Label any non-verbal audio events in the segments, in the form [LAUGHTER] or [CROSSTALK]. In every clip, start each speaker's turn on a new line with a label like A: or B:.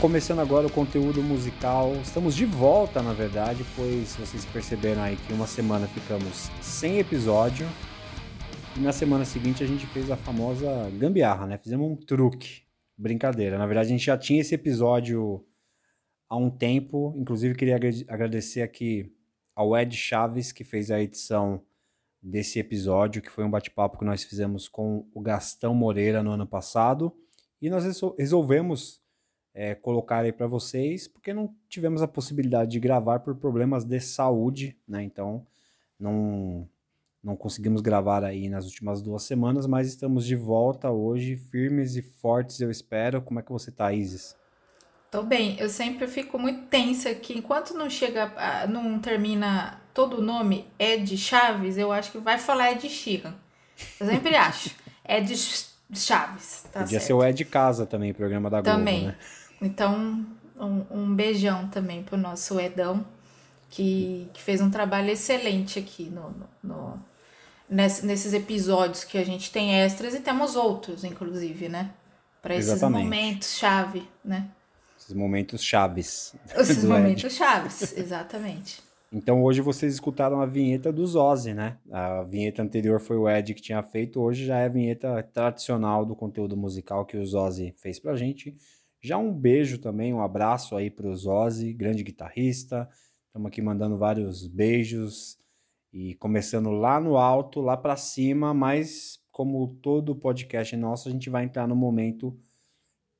A: começando agora o conteúdo musical. Estamos de volta, na verdade, pois vocês perceberam aí que uma semana ficamos sem episódio. E na semana seguinte a gente fez a famosa gambiarra, né? Fizemos um truque. Brincadeira. Na verdade, a gente já tinha esse episódio há um tempo. Inclusive, queria agradecer aqui ao Ed Chaves, que fez a edição desse episódio, que foi um bate-papo que nós fizemos com o Gastão Moreira no ano passado. E nós resolvemos é, colocar aí para vocês, porque não tivemos a possibilidade de gravar por problemas de saúde, né? Então não, não conseguimos gravar aí nas últimas duas semanas, mas estamos de volta hoje, firmes e fortes, eu espero. Como é que você tá, Isis?
B: Tô bem, eu sempre fico muito tensa que enquanto não chega, não termina todo o nome Ed Chaves, eu acho que vai falar Ed Sheeran. Eu sempre [LAUGHS] acho. Ed Chaves,
A: tá Podia certo. ser o Ed Casa também, programa da Globo,
B: também.
A: né?
B: Então, um, um beijão também pro nosso Edão, que, que fez um trabalho excelente aqui no, no, nesse, nesses episódios que a gente tem extras e temos outros, inclusive, né? Para esses Exatamente. momentos chave, né?
A: Esses momentos chaves. [LAUGHS]
B: Esses momentos chaves, [LAUGHS] exatamente.
A: Então hoje vocês escutaram a vinheta do Ozzy, né? A vinheta anterior foi o Ed que tinha feito, hoje já é a vinheta tradicional do conteúdo musical que o Ozzy fez pra gente. Já um beijo também, um abraço aí para o Ozzy, grande guitarrista. Estamos aqui mandando vários beijos e começando lá no alto, lá para cima, mas como todo podcast nosso, a gente vai entrar no momento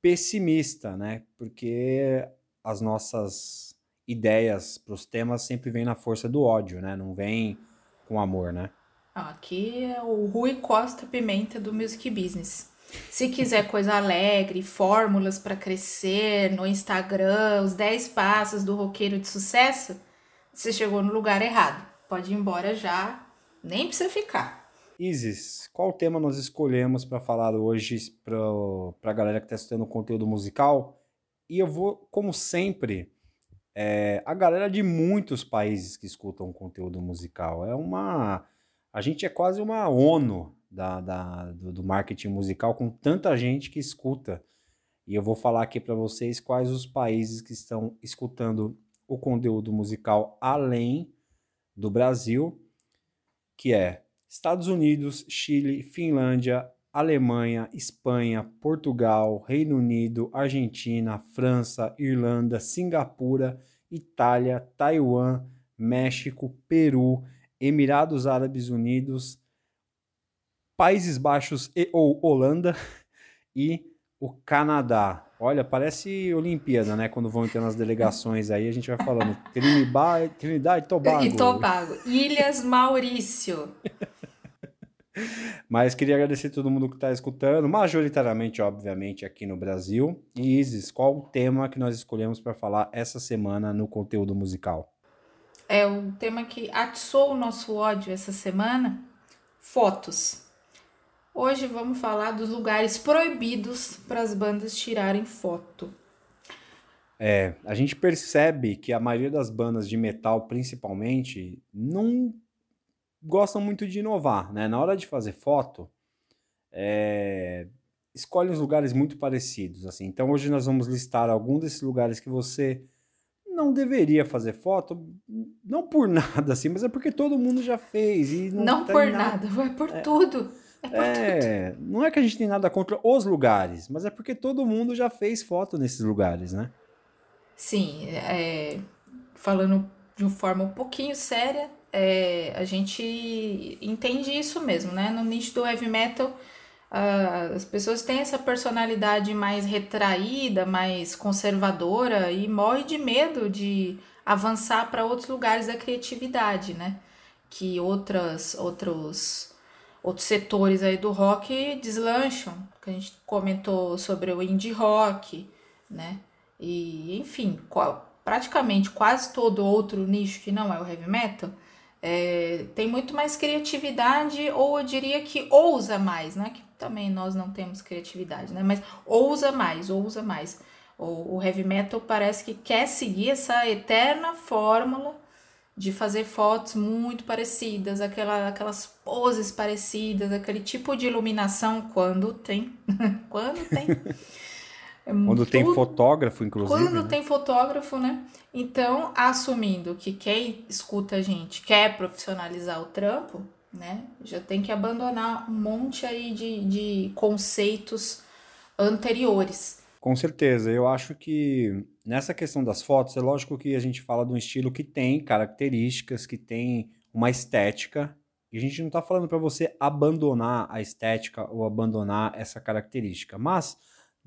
A: pessimista, né? Porque as nossas ideias para os temas sempre vêm na força do ódio, né? Não vem com amor, né?
B: Aqui é o Rui Costa Pimenta do Music Business. Se quiser coisa alegre, fórmulas para crescer no Instagram, os 10 passos do roqueiro de sucesso, você chegou no lugar errado. Pode ir embora já, nem precisa ficar.
A: Isis, qual tema nós escolhemos para falar hoje para a galera que está estudando conteúdo musical? E eu vou, como sempre, é, a galera de muitos países que escutam conteúdo musical. É uma. A gente é quase uma ONU da, da do, do, marketing musical com tanta gente que escuta. E eu vou falar aqui para vocês quais os países que estão escutando o conteúdo musical além do Brasil, que é Estados Unidos, Chile, Finlândia, Alemanha, Espanha, Portugal, Reino Unido, Argentina, França, Irlanda, Singapura, Itália, Taiwan, México, Peru, Emirados Árabes Unidos, Países Baixos e ou Holanda e o Canadá. Olha, parece Olimpíada, né? Quando vão entrando as delegações aí, a gente vai falando Trinidad, Trinidad e Tobago.
B: E Tobago. Ilhas Maurício. [LAUGHS]
A: Mas queria agradecer a todo mundo que está escutando, majoritariamente, obviamente, aqui no Brasil. E Isis, qual o tema que nós escolhemos para falar essa semana no conteúdo musical?
B: É o tema que atiçou o nosso ódio essa semana: fotos. Hoje vamos falar dos lugares proibidos para as bandas tirarem foto.
A: É, a gente percebe que a maioria das bandas de metal, principalmente, não gostam muito de inovar, né? Na hora de fazer foto, é, escolhe uns lugares muito parecidos, assim. Então hoje nós vamos listar alguns desses lugares que você não deveria fazer foto, não por [LAUGHS] nada assim, mas é porque todo mundo já fez e
B: não, não por nada, nada, é por é, tudo.
A: É, não é que a gente tem nada contra os lugares, mas é porque todo mundo já fez foto nesses lugares, né?
B: Sim, é, falando de uma forma um pouquinho séria, é, a gente entende isso mesmo, né? No nicho do heavy metal, as pessoas têm essa personalidade mais retraída, mais conservadora e morre de medo de avançar para outros lugares da criatividade, né? Que outras, outros outros setores aí do rock deslancham, que a gente comentou sobre o indie rock, né? E, enfim, qual, praticamente quase todo outro nicho que não é o heavy metal é, tem muito mais criatividade, ou eu diria que ousa mais, né? Que também nós não temos criatividade, né? Mas ousa mais, ousa mais. O, o heavy metal parece que quer seguir essa eterna fórmula de fazer fotos muito parecidas, aquela, aquelas poses parecidas, aquele tipo de iluminação quando tem, [LAUGHS] quando tem.
A: É Quando tem fotógrafo, inclusive.
B: Quando
A: né?
B: tem fotógrafo, né? Então, assumindo que quem escuta a gente quer profissionalizar o trampo, né? Já tem que abandonar um monte aí de, de conceitos anteriores.
A: Com certeza. Eu acho que nessa questão das fotos, é lógico que a gente fala de um estilo que tem características, que tem uma estética. E a gente não está falando para você abandonar a estética ou abandonar essa característica. Mas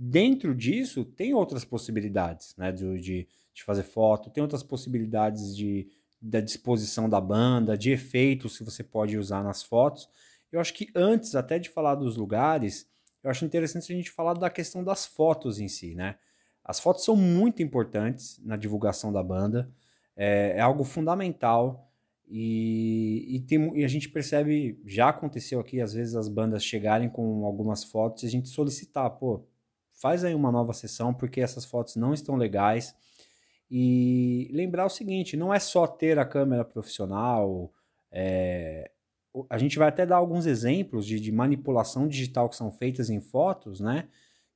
A: Dentro disso, tem outras possibilidades, né? De, de, de fazer foto, tem outras possibilidades de, da disposição da banda, de efeitos que você pode usar nas fotos. Eu acho que antes até de falar dos lugares, eu acho interessante a gente falar da questão das fotos em si, né? As fotos são muito importantes na divulgação da banda, é, é algo fundamental e, e, tem, e a gente percebe, já aconteceu aqui, às vezes as bandas chegarem com algumas fotos e a gente solicitar, pô, faz aí uma nova sessão porque essas fotos não estão legais. E lembrar o seguinte: não é só ter a câmera profissional, é, a gente vai até dar alguns exemplos de, de, manipulação digital que são feitas em fotos, né?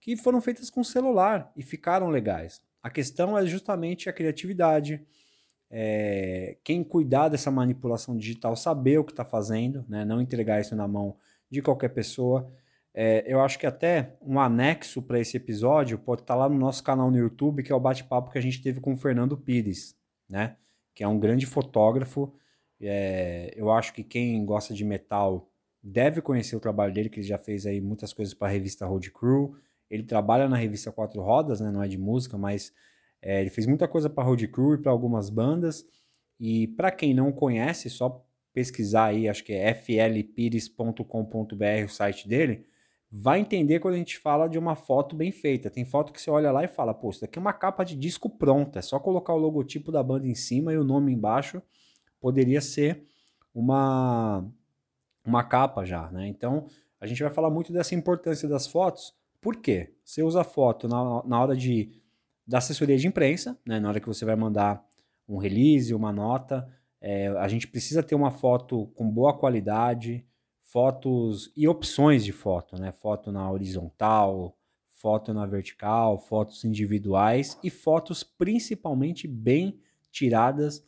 A: Que foram feitas com celular e ficaram legais. A questão é justamente a criatividade. É, quem cuidar dessa manipulação digital saber o que está fazendo, né? Não entregar isso na mão de qualquer pessoa. É, eu acho que até um anexo para esse episódio pode estar tá lá no nosso canal no YouTube, que é o bate-papo que a gente teve com o Fernando Pires, né? Que é um grande fotógrafo. É, eu acho que quem gosta de metal deve conhecer o trabalho dele, que ele já fez aí muitas coisas para a revista Road Crew. Ele trabalha na revista Quatro Rodas, né? Não é de música, mas é, ele fez muita coisa para Road Crew e para algumas bandas. E para quem não conhece, só pesquisar aí, acho que é flpires.com.br o site dele vai entender quando a gente fala de uma foto bem feita. Tem foto que você olha lá e fala, pô, isso daqui é uma capa de disco pronta, é só colocar o logotipo da banda em cima e o nome embaixo. Poderia ser uma, uma capa já, né? Então, a gente vai falar muito dessa importância das fotos. Por quê? Você usa foto na, na hora de da assessoria de imprensa, né? Na hora que você vai mandar um release, uma nota, é, a gente precisa ter uma foto com boa qualidade, fotos e opções de foto, né? Foto na horizontal, foto na vertical, fotos individuais e fotos principalmente bem tiradas.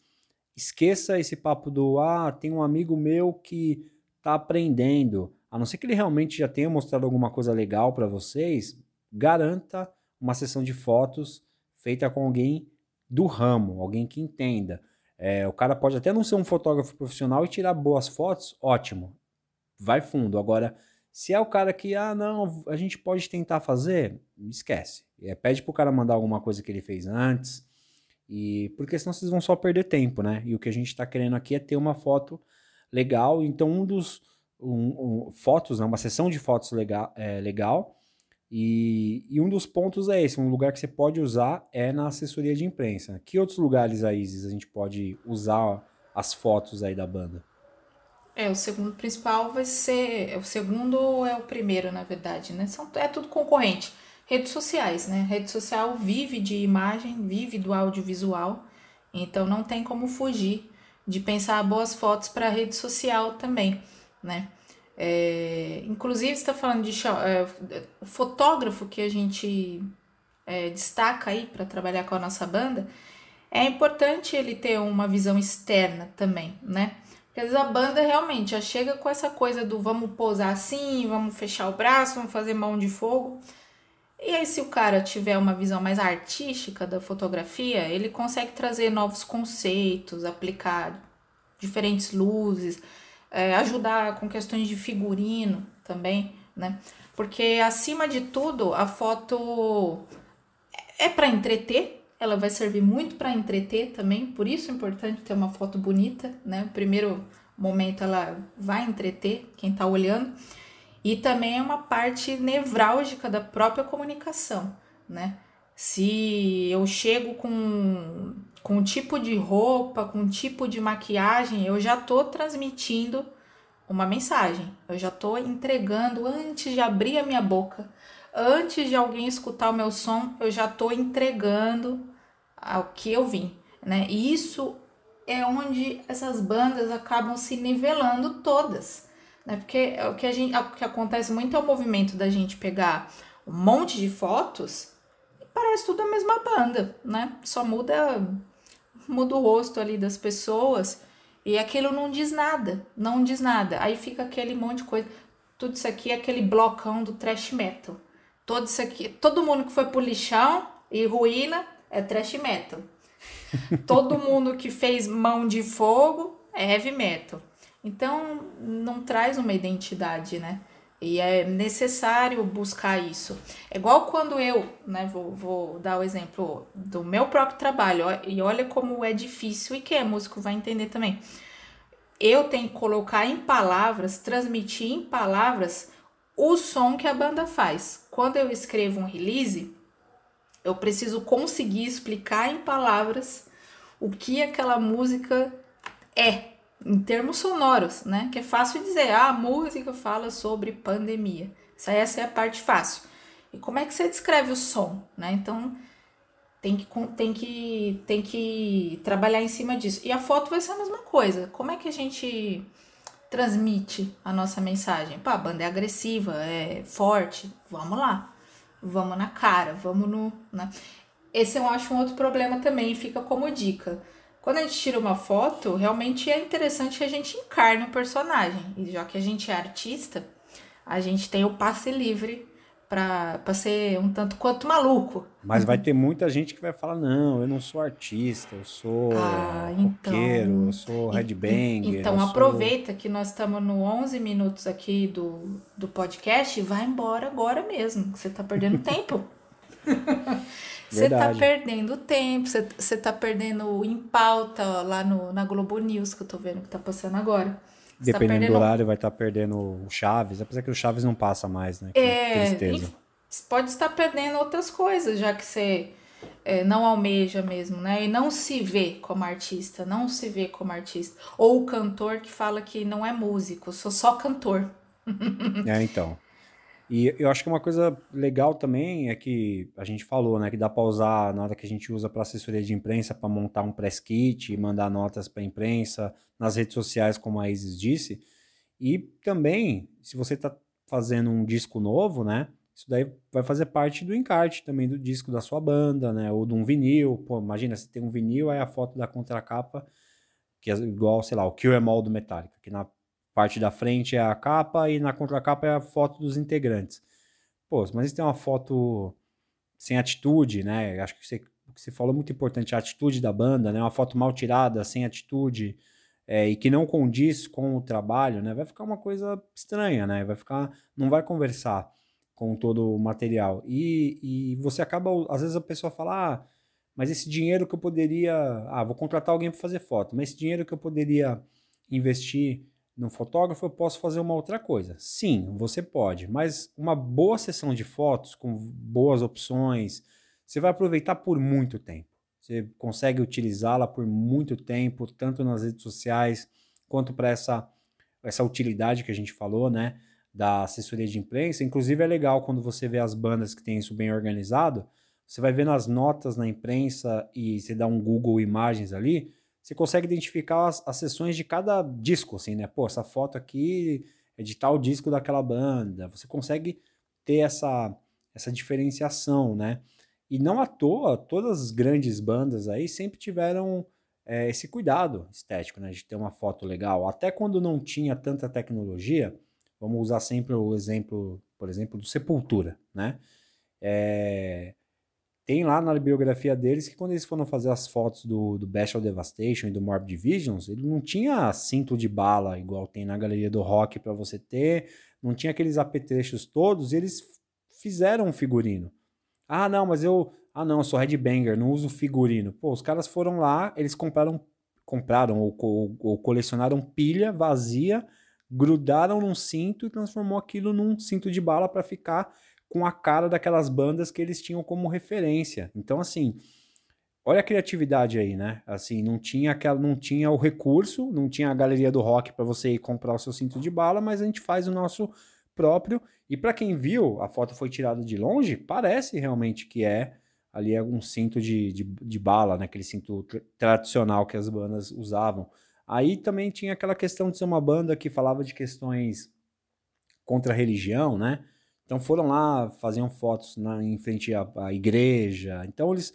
A: Esqueça esse papo do ah, tem um amigo meu que está aprendendo. A não ser que ele realmente já tenha mostrado alguma coisa legal para vocês, garanta uma sessão de fotos feita com alguém do ramo, alguém que entenda. É, o cara pode até não ser um fotógrafo profissional e tirar boas fotos, ótimo vai fundo. Agora, se é o cara que, ah, não, a gente pode tentar fazer, esquece. É, pede pro cara mandar alguma coisa que ele fez antes. E porque senão vocês vão só perder tempo, né? E o que a gente está querendo aqui é ter uma foto legal. Então, um dos um, um, fotos, né? uma sessão de fotos legal, é, legal. E, e, um dos pontos é esse: um lugar que você pode usar é na assessoria de imprensa. Que outros lugares aí, Isis, a gente pode usar as fotos aí da banda?
B: É, o segundo principal vai ser. O segundo é o primeiro, na verdade, né? São, é tudo concorrente. Redes sociais, né? Rede social vive de imagem, vive do audiovisual, então não tem como fugir de pensar boas fotos para rede social também, né? É, inclusive, está falando de é, fotógrafo que a gente é, destaca aí para trabalhar com a nossa banda, é importante ele ter uma visão externa também, né? Porque às vezes a banda realmente já chega com essa coisa do vamos posar assim, vamos fechar o braço, vamos fazer mão de fogo. E aí, se o cara tiver uma visão mais artística da fotografia, ele consegue trazer novos conceitos, aplicar diferentes luzes, é, ajudar com questões de figurino também, né? Porque acima de tudo, a foto é para entreter, ela vai servir muito para entreter também, por isso é importante ter uma foto bonita, né? O primeiro momento ela vai entreter quem está olhando. E também é uma parte nevrálgica da própria comunicação, né? Se eu chego com, com um tipo de roupa, com um tipo de maquiagem, eu já estou transmitindo uma mensagem. Eu já estou entregando antes de abrir a minha boca antes de alguém escutar o meu som, eu já estou entregando ao que eu vim, né? E isso é onde essas bandas acabam se nivelando todas, né? Porque o que a gente, o que acontece muito é o movimento da gente pegar um monte de fotos parece tudo a mesma banda, né? Só muda, muda o rosto ali das pessoas e aquilo não diz nada, não diz nada. Aí fica aquele monte de coisa. Tudo isso aqui é aquele blocão do trash metal. Todo isso aqui, todo mundo que foi pro lixão e ruína é trash metal. [LAUGHS] todo mundo que fez mão de fogo é heavy metal. Então não traz uma identidade, né? E é necessário buscar isso. É igual quando eu, né, vou, vou dar o exemplo do meu próprio trabalho, e olha como é difícil, e quem é músico vai entender também. Eu tenho que colocar em palavras, transmitir em palavras o som que a banda faz. Quando eu escrevo um release, eu preciso conseguir explicar em palavras o que aquela música é, em termos sonoros, né? Que é fácil dizer, ah, a música fala sobre pandemia. Essa, essa é a parte fácil. E como é que você descreve o som, né? Então, tem que, tem que, tem que trabalhar em cima disso. E a foto vai ser a mesma coisa. Como é que a gente transmite a nossa mensagem? Pá, a banda é agressiva, é forte, vamos lá. Vamos na cara, vamos no... Né? Esse eu acho um outro problema também, fica como dica quando a gente tira uma foto, realmente é interessante que a gente encarne o personagem. E já que a gente é artista, a gente tem o passe livre para ser um tanto quanto maluco.
A: Mas vai ter muita gente que vai falar: não, eu não sou artista, eu sou ah, então, roqueiro, eu sou headbanger.
B: Então aproveita sou... que nós estamos no 11 minutos aqui do, do podcast e vai embora agora mesmo, que você está perdendo [LAUGHS] tempo. [LAUGHS] Você tá perdendo tempo, você tá perdendo em pauta lá no, na Globo News, que eu tô vendo que tá passando agora.
A: Cê tá Dependendo tá do horário, vai estar tá perdendo o Chaves, apesar que o Chaves não passa mais, né? Que
B: é, tristeza. pode estar perdendo outras coisas, já que você é, não almeja mesmo, né? E não se vê como artista, não se vê como artista. Ou o cantor que fala que não é músico, sou só cantor. [LAUGHS]
A: é, então. E eu acho que uma coisa legal também é que a gente falou, né, que dá para usar na hora que a gente usa para assessoria de imprensa para montar um press kit mandar notas para a imprensa nas redes sociais, como a Isis disse. E também, se você está fazendo um disco novo, né, isso daí vai fazer parte do encarte também do disco da sua banda, né, ou de um vinil. Pô, imagina, você tem um vinil, aí a foto da contracapa, que é igual, sei lá, o Kill Em All do Metallica, que na parte da frente é a capa e na contracapa é a foto dos integrantes. Pô, mas tem uma foto sem atitude, né? Acho que você, que você falou é muito importante, a atitude da banda, né? Uma foto mal tirada, sem atitude, é, e que não condiz com o trabalho, né? Vai ficar uma coisa estranha, né? Vai ficar, não vai conversar com todo o material. E, e você acaba, às vezes a pessoa fala, ah, mas esse dinheiro que eu poderia, ah, vou contratar alguém para fazer foto, mas esse dinheiro que eu poderia investir no fotógrafo eu posso fazer uma outra coisa. Sim, você pode, mas uma boa sessão de fotos com boas opções, você vai aproveitar por muito tempo. Você consegue utilizá-la por muito tempo, tanto nas redes sociais quanto para essa essa utilidade que a gente falou, né, da assessoria de imprensa. Inclusive é legal quando você vê as bandas que têm isso bem organizado, você vai ver nas notas na imprensa e você dá um Google Imagens ali, você consegue identificar as, as sessões de cada disco, assim, né? Pô, essa foto aqui é de tal disco daquela banda. Você consegue ter essa, essa diferenciação, né? E não à toa, todas as grandes bandas aí sempre tiveram é, esse cuidado estético, né? De ter uma foto legal. Até quando não tinha tanta tecnologia, vamos usar sempre o exemplo, por exemplo, do Sepultura, né? É, tem lá na biografia deles que quando eles foram fazer as fotos do, do Bestial Devastation e do Morbid Visions, ele não tinha cinto de bala igual tem na galeria do rock para você ter, não tinha aqueles apetrechos todos, e eles fizeram um figurino. Ah, não, mas eu, ah não, eu sou headbanger, não uso figurino. Pô, os caras foram lá, eles compraram, compraram ou, ou, ou colecionaram pilha vazia, grudaram num cinto e transformou aquilo num cinto de bala para ficar com a cara daquelas bandas que eles tinham como referência. Então, assim, olha a criatividade aí, né? Assim, não tinha aquela, não tinha o recurso, não tinha a galeria do rock para você ir comprar o seu cinto de bala, mas a gente faz o nosso próprio. E para quem viu, a foto foi tirada de longe, parece realmente que é ali algum cinto de, de, de bala, né? aquele cinto tradicional que as bandas usavam. Aí também tinha aquela questão de ser uma banda que falava de questões contra a religião, né? Então foram lá, faziam fotos na, em frente à, à igreja. Então eles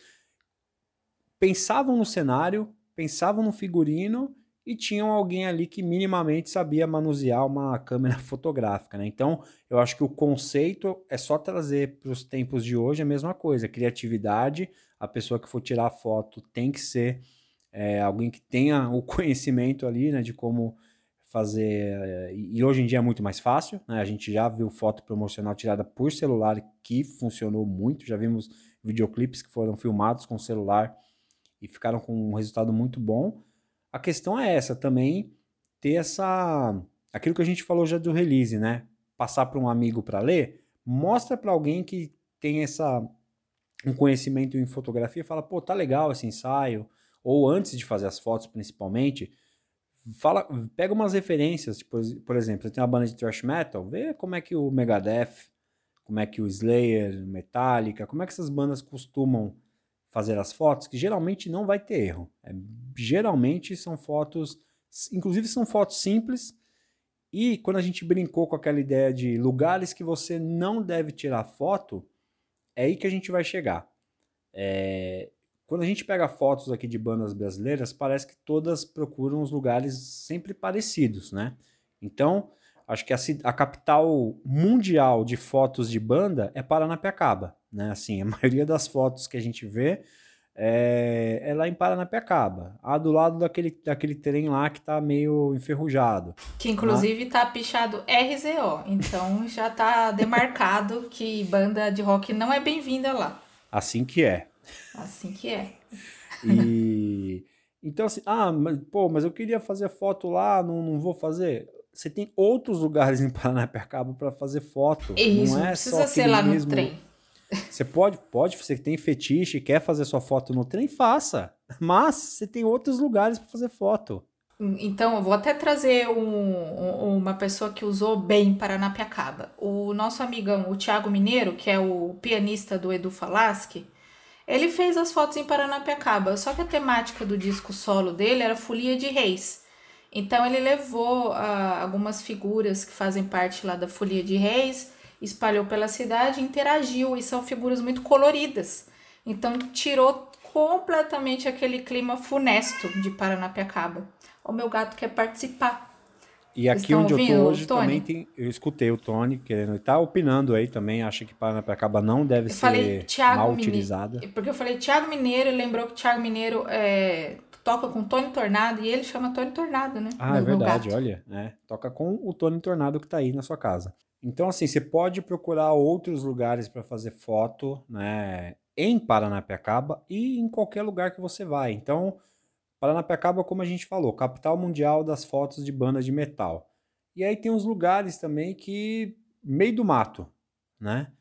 A: pensavam no cenário, pensavam no figurino e tinham alguém ali que minimamente sabia manusear uma câmera [LAUGHS] fotográfica, né? Então, eu acho que o conceito é só trazer para os tempos de hoje a mesma coisa, criatividade. A pessoa que for tirar a foto tem que ser é, alguém que tenha o [LAUGHS] conhecimento ali, né, de como fazer. E hoje em dia é muito mais fácil, né? A gente já viu foto promocional tirada por celular que funcionou muito. Já vimos videoclipes que foram filmados com celular e ficaram com um resultado muito bom. A questão é essa também, ter essa. Aquilo que a gente falou já do release, né? Passar para um amigo para ler, mostra para alguém que tem essa um conhecimento em fotografia, fala, pô, tá legal esse ensaio, ou antes de fazer as fotos principalmente, fala, pega umas referências, tipo, por exemplo, tem uma banda de thrash metal, vê como é que o Megadeth, como é que o Slayer, Metallica, como é que essas bandas costumam fazer as fotos, que geralmente não vai ter erro. É, geralmente são fotos, inclusive são fotos simples. E quando a gente brincou com aquela ideia de lugares que você não deve tirar foto, é aí que a gente vai chegar. É, quando a gente pega fotos aqui de bandas brasileiras, parece que todas procuram os lugares sempre parecidos, né? Então, acho que a, a, capital mundial de fotos de banda é Paranapiacaba, né? Assim, a [LAUGHS] maioria das fotos que a gente vê é, é lá em Paranapiacaba, a do lado daquele, daquele trem lá que tá meio enferrujado.
B: Que inclusive né? tá pichado RZO, então já tá demarcado que banda de rock não é bem-vinda lá.
A: Assim que é.
B: Assim que é.
A: E [LAUGHS] então assim, ah, mas, pô, mas eu queria fazer foto lá, não, não vou fazer você tem outros lugares em Paranapiacaba para fazer foto. Isso, não é precisa só ser lá mesmo... no trem. Você pode, pode, você tem fetiche, quer fazer sua foto no trem, faça. Mas você tem outros lugares para fazer foto.
B: Então, eu vou até trazer um, um, uma pessoa que usou bem Paranapiacaba. O nosso amigão, o Thiago Mineiro, que é o pianista do Edu Falaschi, ele fez as fotos em Paranapiacaba, só que a temática do disco solo dele era Folia de Reis. Então ele levou uh, algumas figuras que fazem parte lá da Folia de Reis, espalhou pela cidade, interagiu e são figuras muito coloridas. Então tirou completamente aquele clima funesto de Paranapiacaba. O meu gato quer participar.
A: E aqui onde ouvindo, eu tô hoje também tem. Eu escutei o Tony querendo. Tá opinando aí também. Acha que Paranapiacaba não deve eu ser falei, mal Mine... utilizada.
B: Porque eu falei Thiago Mineiro e lembrou que Thiago Mineiro é, toca com Tony Tornado e ele chama Tony Tornado, né?
A: Ah, é verdade, olha, né? Toca com o Tony Tornado que tá aí na sua casa. Então, assim, você pode procurar outros lugares para fazer foto, né? Em Paranapiacaba e em qualquer lugar que você vai. Então, Paranapiacaba, como a gente falou, capital mundial das fotos de bandas de metal. E aí tem uns lugares também que meio do mato, né?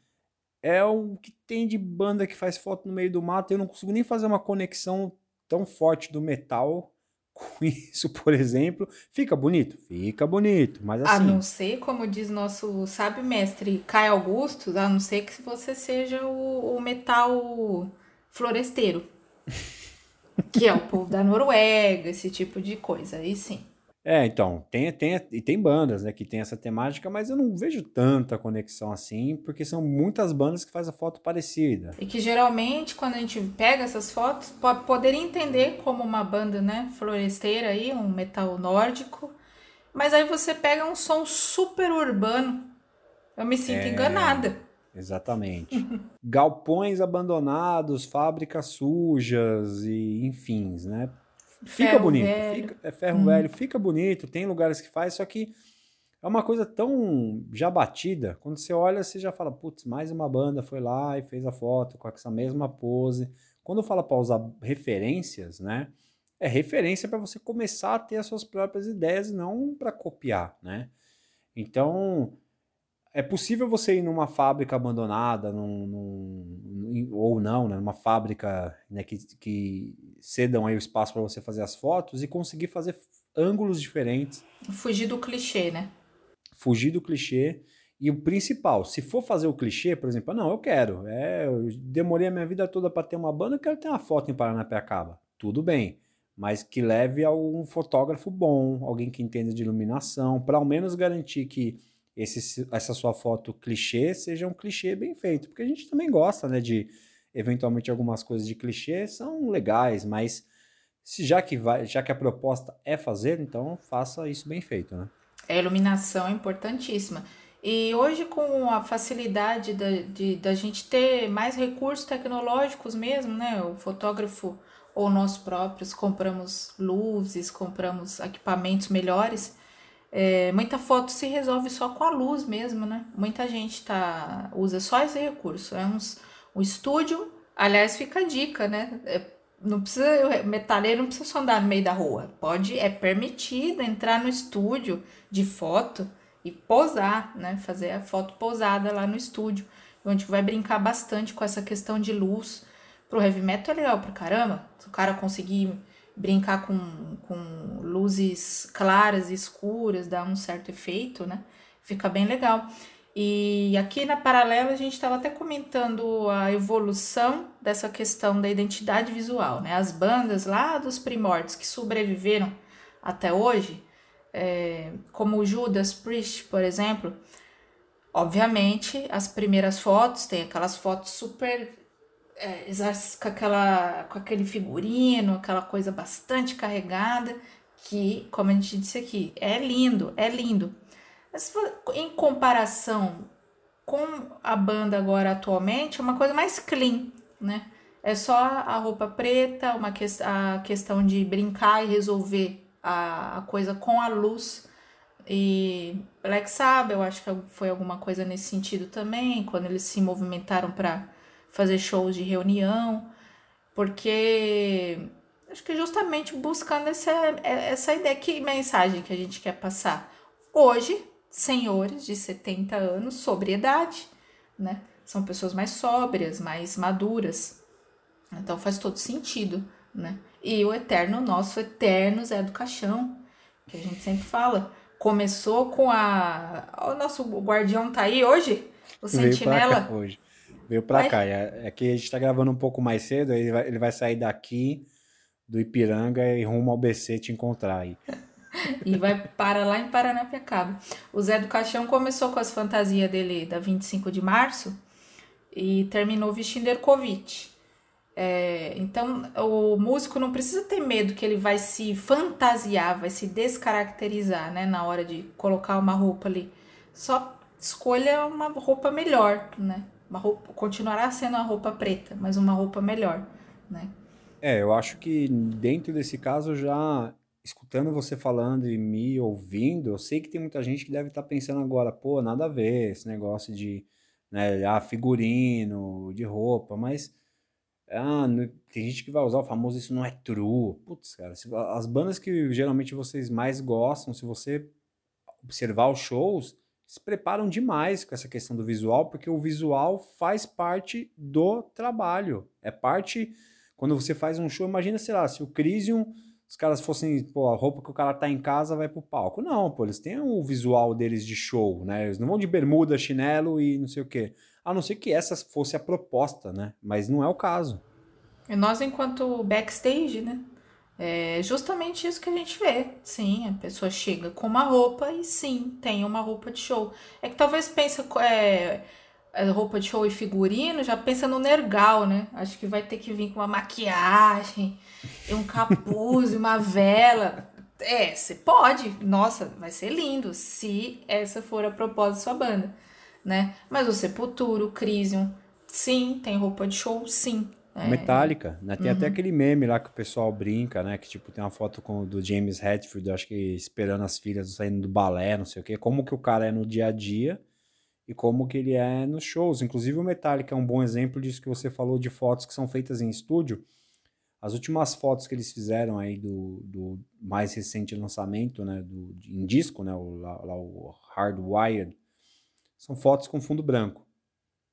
A: É o que tem de banda que faz foto no meio do mato. Eu não consigo nem fazer uma conexão tão forte do metal [LAUGHS] com isso, por exemplo, fica bonito? Fica bonito, mas assim...
B: A não ser, como diz nosso sábio mestre Caio Augusto, a não ser que você seja o, o metal floresteiro. [LAUGHS] que é o povo da Noruega, esse tipo de coisa, aí sim.
A: É, então, tem, tem, e tem bandas né, que tem essa temática, mas eu não vejo tanta conexão assim, porque são muitas bandas que fazem a foto parecida.
B: E que geralmente, quando a gente pega essas fotos, pode poder entender como uma banda né, floresteira aí, um metal nórdico, mas aí você pega um som super urbano. Eu me sinto é... enganada.
A: Exatamente. [LAUGHS] Galpões abandonados, fábricas sujas e enfim, né? Fica ferro bonito. Fica, é ferro hum. velho, fica bonito. Tem lugares que faz, só que é uma coisa tão já batida. Quando você olha, você já fala, putz, mais uma banda foi lá e fez a foto com essa mesma pose. Quando fala para usar referências, né? É referência para você começar a ter as suas próprias ideias e não para copiar, né? Então, é possível você ir numa fábrica abandonada, num, num, ou não, né, numa fábrica né, que, que cedam aí o espaço para você fazer as fotos e conseguir fazer ângulos diferentes.
B: Fugir do clichê, né?
A: Fugir do clichê. E o principal, se for fazer o clichê, por exemplo, não, eu quero. É, eu demorei a minha vida toda para ter uma banda, eu quero ter uma foto em Paranapiacaba. Tudo bem, mas que leve a um fotógrafo bom, alguém que entenda de iluminação, para ao menos garantir que esse, essa sua foto clichê seja um clichê bem feito, porque a gente também gosta, né, de eventualmente algumas coisas de clichê são legais, mas se já que vai, já que a proposta é fazer, então faça isso bem feito, né?
B: A iluminação é importantíssima. E hoje, com a facilidade da, de, da gente ter mais recursos tecnológicos mesmo, né? O fotógrafo ou nós próprios compramos luzes, compramos equipamentos melhores. É, muita foto se resolve só com a luz mesmo, né? Muita gente tá, usa só esse recurso. É uns, um estúdio, aliás, fica a dica, né? É, não precisa, metaleiro não precisa só andar no meio da rua. Pode, é permitido entrar no estúdio de foto e posar, né? Fazer a foto posada lá no estúdio, onde vai brincar bastante com essa questão de luz. Pro heavy metal é legal pra caramba. Se o cara conseguir brincar com, com luzes claras e escuras, dá um certo efeito, né? Fica bem legal. E aqui na paralela a gente estava até comentando a evolução dessa questão da identidade visual, né? As bandas lá dos primórdios que sobreviveram até hoje, é, como o Judas Priest, por exemplo, obviamente as primeiras fotos tem aquelas fotos super é, com, aquela, com aquele figurino, aquela coisa bastante carregada, que, como a gente disse aqui, é lindo, é lindo. Mas em comparação com a banda agora atualmente, é uma coisa mais clean, né? É só a roupa preta, uma que, a questão de brincar e resolver a, a coisa com a luz. E Black Sabbath, eu acho que foi alguma coisa nesse sentido também, quando eles se movimentaram para fazer shows de reunião, porque acho que justamente buscando essa, essa ideia, que mensagem que a gente quer passar. Hoje, senhores de 70 anos, sobriedade, né? São pessoas mais sóbrias, mais maduras. Então faz todo sentido, né? E o eterno, nosso eterno Zé do Caixão, que a gente sempre fala, começou com a. O nosso guardião tá aí hoje? O Sentinela.
A: hoje. Veio pra Vai. cá. É, é, que a gente tá gravando um pouco mais cedo, ele vai, ele vai sair daqui do Ipiranga e rumo ao BC te encontrar aí. [LAUGHS]
B: e vai para lá em Paranapiacaba. O Zé do Caixão começou com as fantasias dele da 25 de março e terminou vestindo Ercovitch. É, então, o músico não precisa ter medo que ele vai se fantasiar, vai se descaracterizar, né, na hora de colocar uma roupa ali. Só escolha uma roupa melhor, né? Uma roupa, continuará sendo a roupa preta, mas uma roupa melhor, né?
A: É, eu acho que dentro desse caso já escutando você falando e me ouvindo, eu sei que tem muita gente que deve estar tá pensando agora, pô, nada a ver esse negócio de, né, ah, figurino, de roupa, mas ah, tem gente que vai usar o famoso isso não é true. Putz, cara, as bandas que geralmente vocês mais gostam, se você observar os shows, se preparam demais com essa questão do visual, porque o visual faz parte do trabalho. É parte. Quando você faz um show, imagina, sei lá, se o Crisium, os caras fossem, pô, a roupa que o cara tá em casa vai pro palco. Não, pô, eles têm o visual deles de show, né? Eles não vão de bermuda, chinelo e não sei o quê. A não ser que essa fosse a proposta, né? Mas não é o caso.
B: E nós, enquanto backstage, né? É justamente isso que a gente vê. Sim, a pessoa chega com uma roupa e sim, tem uma roupa de show. É que talvez pensa é, é, roupa de show e figurino, já pensa no nergal, né? Acho que vai ter que vir com uma maquiagem, um capuz, [LAUGHS] uma vela. É, você pode. Nossa, vai ser lindo se essa for a proposta da sua banda, né? Mas o Sepultura, o Crisium, sim, tem roupa de show, sim.
A: É. Metallica, né? Tem uhum. até aquele meme lá que o pessoal brinca, né? Que tipo, tem uma foto com, do James Hetfield, acho que esperando as filhas saindo do balé, não sei o quê. Como que o cara é no dia a dia e como que ele é nos shows. Inclusive o Metallica é um bom exemplo disso que você falou de fotos que são feitas em estúdio. As últimas fotos que eles fizeram aí do, do mais recente lançamento, né? Do, em disco, né? O, lá, lá o Hardwired, são fotos com fundo branco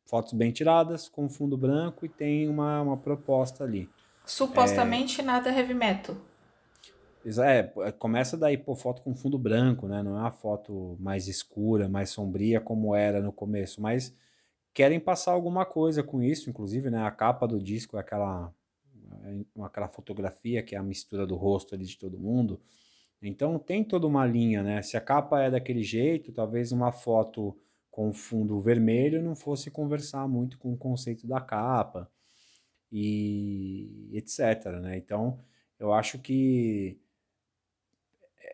A: fotos bem tiradas, com fundo branco e tem uma, uma proposta ali.
B: Supostamente é... nada heavy metal.
A: É, é, começa daí por foto com fundo branco, né? Não é uma foto mais escura, mais sombria como era no começo, mas querem passar alguma coisa com isso, inclusive, né? A capa do disco é aquela, é aquela fotografia que é a mistura do rosto ali de todo mundo. Então tem toda uma linha, né? Se a capa é daquele jeito, talvez uma foto com fundo vermelho não fosse conversar muito com o conceito da capa e etc, né? Então, eu acho que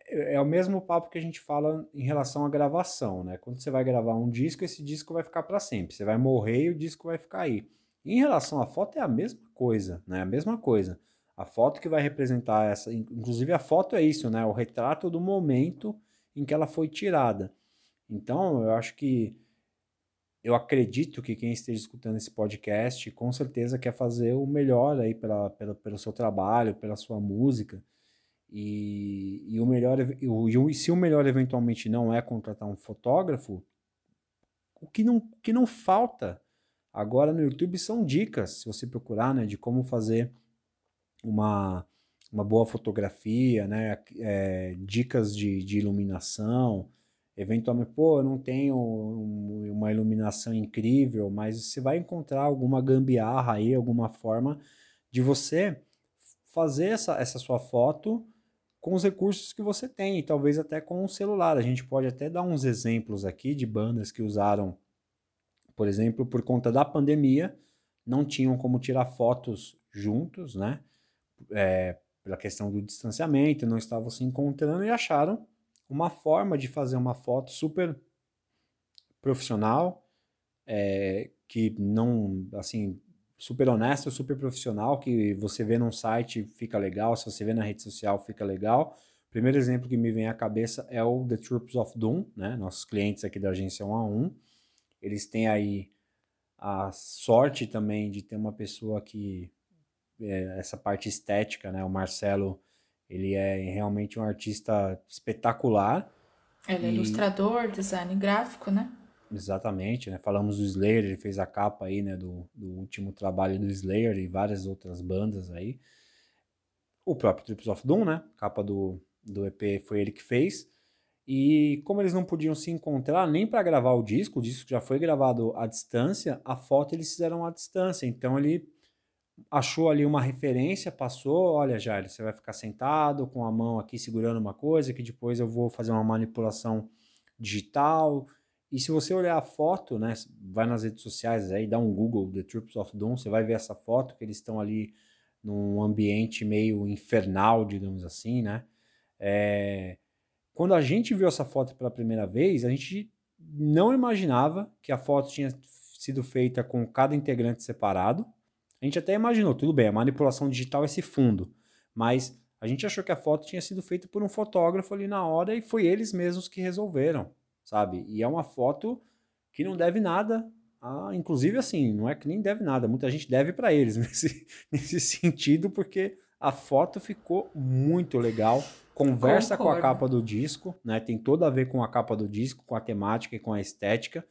A: é, é o mesmo papo que a gente fala em relação à gravação, né? Quando você vai gravar um disco, esse disco vai ficar para sempre. Você vai morrer e o disco vai ficar aí. Em relação à foto é a mesma coisa, né? A mesma coisa. A foto que vai representar essa, inclusive a foto é isso, né? O retrato do momento em que ela foi tirada. Então, eu acho que eu acredito que quem esteja escutando esse podcast com certeza quer fazer o melhor aí pela, pela, pelo seu trabalho, pela sua música. E, e o melhor, e, se o melhor eventualmente não é contratar um fotógrafo, o que não, que não falta agora no YouTube são dicas, se você procurar, né, de como fazer uma, uma boa fotografia, né, é, dicas de, de iluminação, eventualmente, pô, eu não tenho uma iluminação incrível, mas você vai encontrar alguma gambiarra aí, alguma forma de você fazer essa, essa sua foto com os recursos que você tem, talvez até com o celular. A gente pode até dar uns exemplos aqui de bandas que usaram, por exemplo, por conta da pandemia, não tinham como tirar fotos juntos, né? É, pela questão do distanciamento, não estavam se encontrando e acharam uma forma de fazer uma foto super profissional, é, que não, assim, super honesta, super profissional, que você vê num site fica legal, se você vê na rede social fica legal. O primeiro exemplo que me vem à cabeça é o The Troops of Doom, né? Nossos clientes aqui da agência 1 a 1. Eles têm aí a sorte também de ter uma pessoa que é, essa parte estética, né? O Marcelo ele é realmente um artista espetacular.
B: Ele é ilustrador, design gráfico, né?
A: Exatamente, né? Falamos do Slayer, ele fez a capa aí, né, do, do último trabalho do Slayer e várias outras bandas aí. O próprio Trips of Doom, né? Capa do, do EP foi ele que fez. E como eles não podiam se encontrar nem para gravar o disco, o disco já foi gravado à distância, a foto eles fizeram à distância. Então ele achou ali uma referência, passou, olha, Jair, você vai ficar sentado com a mão aqui segurando uma coisa, que depois eu vou fazer uma manipulação digital. E se você olhar a foto, né, vai nas redes sociais aí, dá um Google, The Troops of Doom, você vai ver essa foto, que eles estão ali num ambiente meio infernal, digamos assim, né? É... Quando a gente viu essa foto pela primeira vez, a gente não imaginava que a foto tinha sido feita com cada integrante separado, a gente até imaginou, tudo bem, a manipulação digital é esse fundo, mas a gente achou que a foto tinha sido feita por um fotógrafo ali na hora e foi eles mesmos que resolveram, sabe? E é uma foto que não deve nada, a, inclusive assim, não é que nem deve nada, muita gente deve para eles [LAUGHS] nesse, nesse sentido, porque a foto ficou muito legal, conversa Concordo. com a capa do disco, né? Tem tudo a ver com a capa do disco, com a temática e com a estética.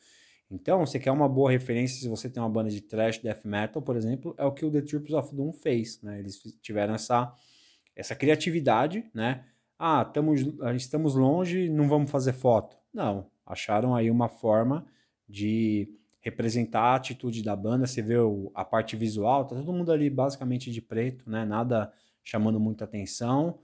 A: Então, você quer uma boa referência se você tem uma banda de thrash death metal, por exemplo, é o que o The Troops of Doom fez, né? Eles tiveram essa, essa criatividade, né? Ah, tamo, estamos longe, não vamos fazer foto. Não, acharam aí uma forma de representar a atitude da banda. Você vê o, a parte visual, tá todo mundo ali basicamente de preto, né? Nada chamando muita atenção.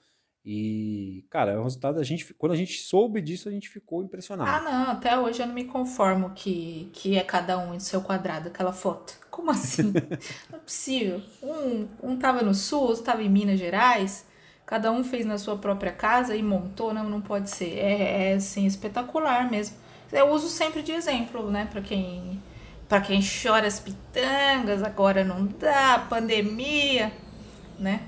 A: E, cara, o resultado a gente, quando a gente soube disso, a gente ficou impressionado.
B: Ah, não, até hoje eu não me conformo que, que é cada um em seu quadrado, aquela foto. Como assim? [LAUGHS] não é possível. Um, um tava no sul, outro tava em Minas Gerais, cada um fez na sua própria casa e montou, não, não pode ser. É, é assim, espetacular mesmo. Eu uso sempre de exemplo, né, para quem para quem chora as pitangas, agora não dá, pandemia, né?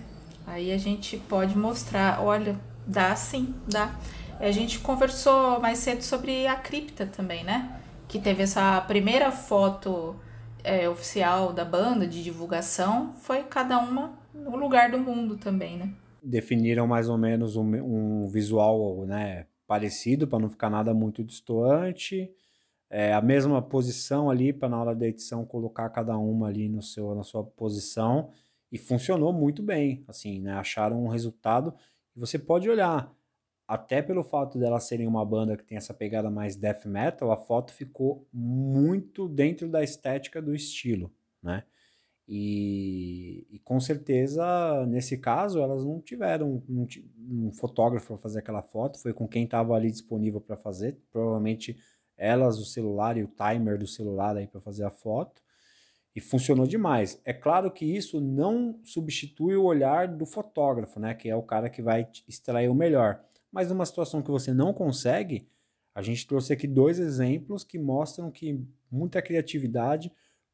B: Aí a gente pode mostrar, olha, dá sim, dá. A gente conversou mais cedo sobre a cripta também, né? Que teve essa primeira foto é, oficial da banda de divulgação, foi cada uma no lugar do mundo também, né?
A: Definiram mais ou menos um, um visual, né, parecido para não ficar nada muito distoante. É, a mesma posição ali para na hora da edição colocar cada uma ali no seu na sua posição e funcionou muito bem, assim, né? Acharam um resultado e você pode olhar, até pelo fato delas serem uma banda que tem essa pegada mais death metal, a foto ficou muito dentro da estética do estilo, né? E, e, com certeza, nesse caso, elas não tiveram um, um fotógrafo para fazer aquela foto, foi com quem estava ali disponível para fazer. Provavelmente elas, o celular e o timer do celular aí para fazer a foto. E funcionou demais. É claro que isso não substitui o olhar do fotógrafo, né? Que é o cara que vai extrair o melhor. Mas numa situação que você não consegue, a gente trouxe aqui dois exemplos que mostram que muita criatividade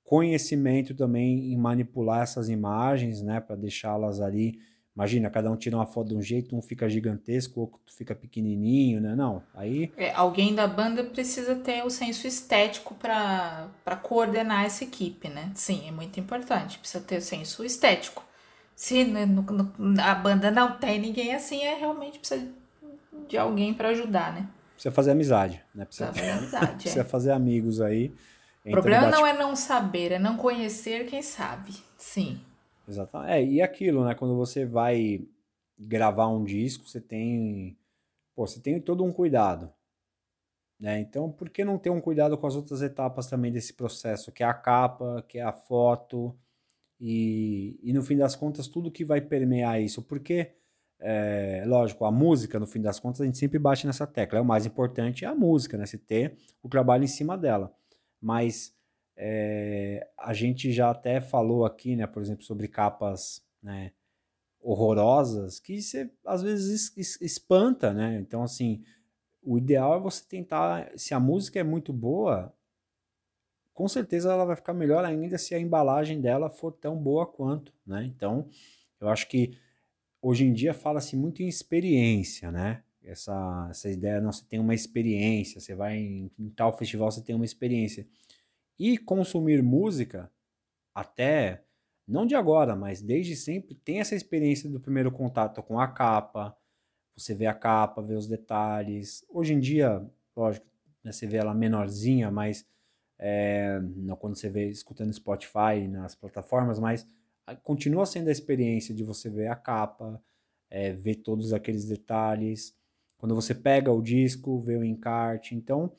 A: conhecimento também em manipular essas imagens, né, para deixá-las ali. Imagina, cada um tira uma foto de um jeito, um fica gigantesco, outro fica pequenininho, né? Não, aí...
B: É, alguém da banda precisa ter o senso estético para coordenar essa equipe, né? Sim, é muito importante, precisa ter o senso estético. Se no, no, a banda não tem ninguém assim, é realmente precisa de alguém para ajudar, né?
A: Precisa fazer amizade, né? Precisa, precisa fazer [LAUGHS] amizade, Precisa é. fazer amigos aí.
B: O problema não é não saber, é não conhecer quem sabe. Sim.
A: Exatamente. É, e aquilo, né? Quando você vai gravar um disco, você tem. Pô, você tem todo um cuidado. Né? Então, por que não ter um cuidado com as outras etapas também desse processo? Que é a capa, que é a foto. E, e no fim das contas, tudo que vai permear isso. Porque, é, lógico, a música, no fim das contas, a gente sempre bate nessa tecla. É o mais importante é a música, né? Se ter o trabalho em cima dela mas é, a gente já até falou aqui, né, por exemplo, sobre capas né, horrorosas, que você às vezes espanta, né? Então, assim, o ideal é você tentar, se a música é muito boa, com certeza ela vai ficar melhor ainda se a embalagem dela for tão boa quanto, né? Então, eu acho que hoje em dia fala-se muito em experiência, né? essa, essa ideia, não, você tem uma experiência, você vai em, em tal festival, você tem uma experiência. E consumir música, até, não de agora, mas desde sempre, tem essa experiência do primeiro contato com a capa, você vê a capa, vê os detalhes. Hoje em dia, lógico, né, você vê ela menorzinha, mas é, quando você vê escutando Spotify nas plataformas, mas continua sendo a experiência de você ver a capa, é, ver todos aqueles detalhes. Quando você pega o disco, vê o encarte. Então,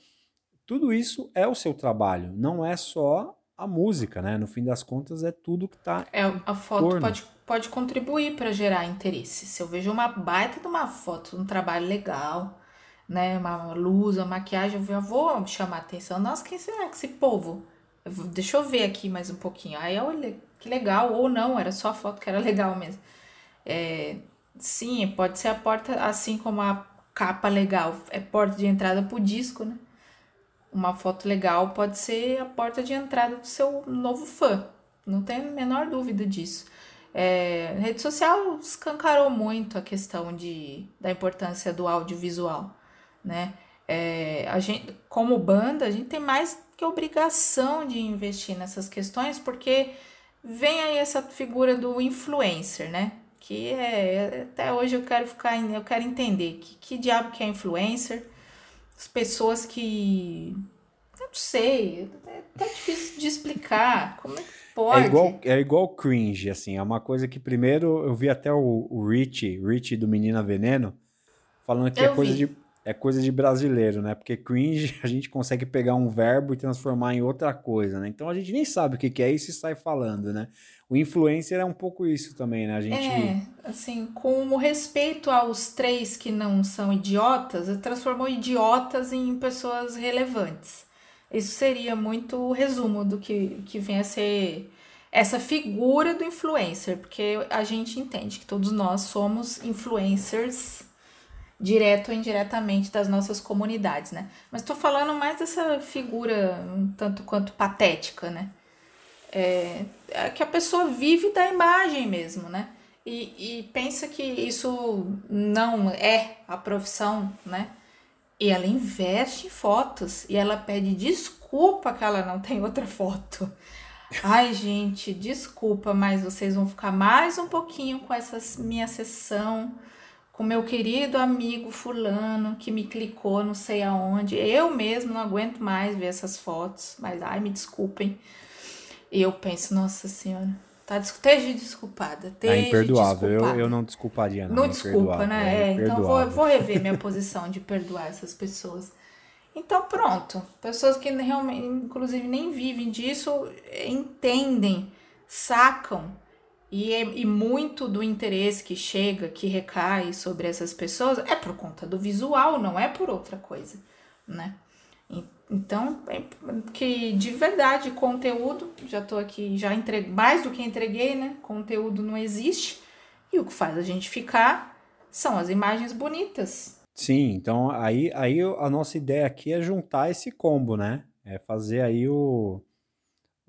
A: tudo isso é o seu trabalho, não é só a música, né? No fim das contas, é tudo que está.
B: É, a foto pode, pode contribuir para gerar interesse. Se eu vejo uma baita de uma foto, um trabalho legal, né? Uma luz, uma maquiagem, eu já vou chamar atenção. Nossa, quem será que esse povo? deixa eu ver aqui mais um pouquinho. Aí, olha, que legal. Ou não, era só a foto que era [LAUGHS] legal mesmo. É, sim, pode ser a porta, assim como a capa legal é porta de entrada pro disco, né? Uma foto legal pode ser a porta de entrada do seu novo fã. Não tem a menor dúvida disso. É, a rede social escancarou muito a questão de, da importância do audiovisual, né? É, a gente, como banda, a gente tem mais que obrigação de investir nessas questões, porque vem aí essa figura do influencer, né? que é, até hoje eu quero ficar, eu quero entender que, que diabo que é influencer, as pessoas que, eu não sei, é até difícil de explicar, como é que pode?
A: É igual, é igual cringe, assim, é uma coisa que primeiro eu vi até o, o Rich, Rich do Menina Veneno, falando que é coisa de é coisa de brasileiro, né? Porque cringe [LAUGHS] a gente consegue pegar um verbo e transformar em outra coisa, né? Então a gente nem sabe o que, é isso e sai falando, né? O influencer é um pouco isso também, né? A gente...
B: É, assim, com respeito aos três que não são idiotas, transformou idiotas em pessoas relevantes. Isso seria muito o resumo do que, que vem a ser essa figura do influencer, porque a gente entende que todos nós somos influencers direto ou indiretamente das nossas comunidades, né? Mas estou falando mais dessa figura um tanto quanto patética, né? É, é, que a pessoa vive da imagem mesmo, né? E, e pensa que isso não é a profissão, né? E ela investe em fotos e ela pede desculpa que ela não tem outra foto. Ai, gente, desculpa, mas vocês vão ficar mais um pouquinho com essa minha sessão com meu querido amigo fulano que me clicou não sei aonde. Eu mesmo não aguento mais ver essas fotos, mas ai, me desculpem. E eu penso, nossa senhora, tá, esteja desculpada. Esteja
A: é imperdoável, eu, eu não desculparia. Não,
B: não desculpa, né? É, é então vou, vou rever minha [LAUGHS] posição de perdoar essas pessoas. Então pronto, pessoas que realmente, inclusive, nem vivem disso, entendem sacam e, e muito do interesse que chega, que recai sobre essas pessoas é por conta do visual, não é por outra coisa, né? Então, é que de verdade, conteúdo, já tô aqui, já entreguei, mais do que entreguei, né? Conteúdo não existe. E o que faz a gente ficar são as imagens bonitas.
A: Sim, então aí, aí a nossa ideia aqui é juntar esse combo, né? É fazer aí o,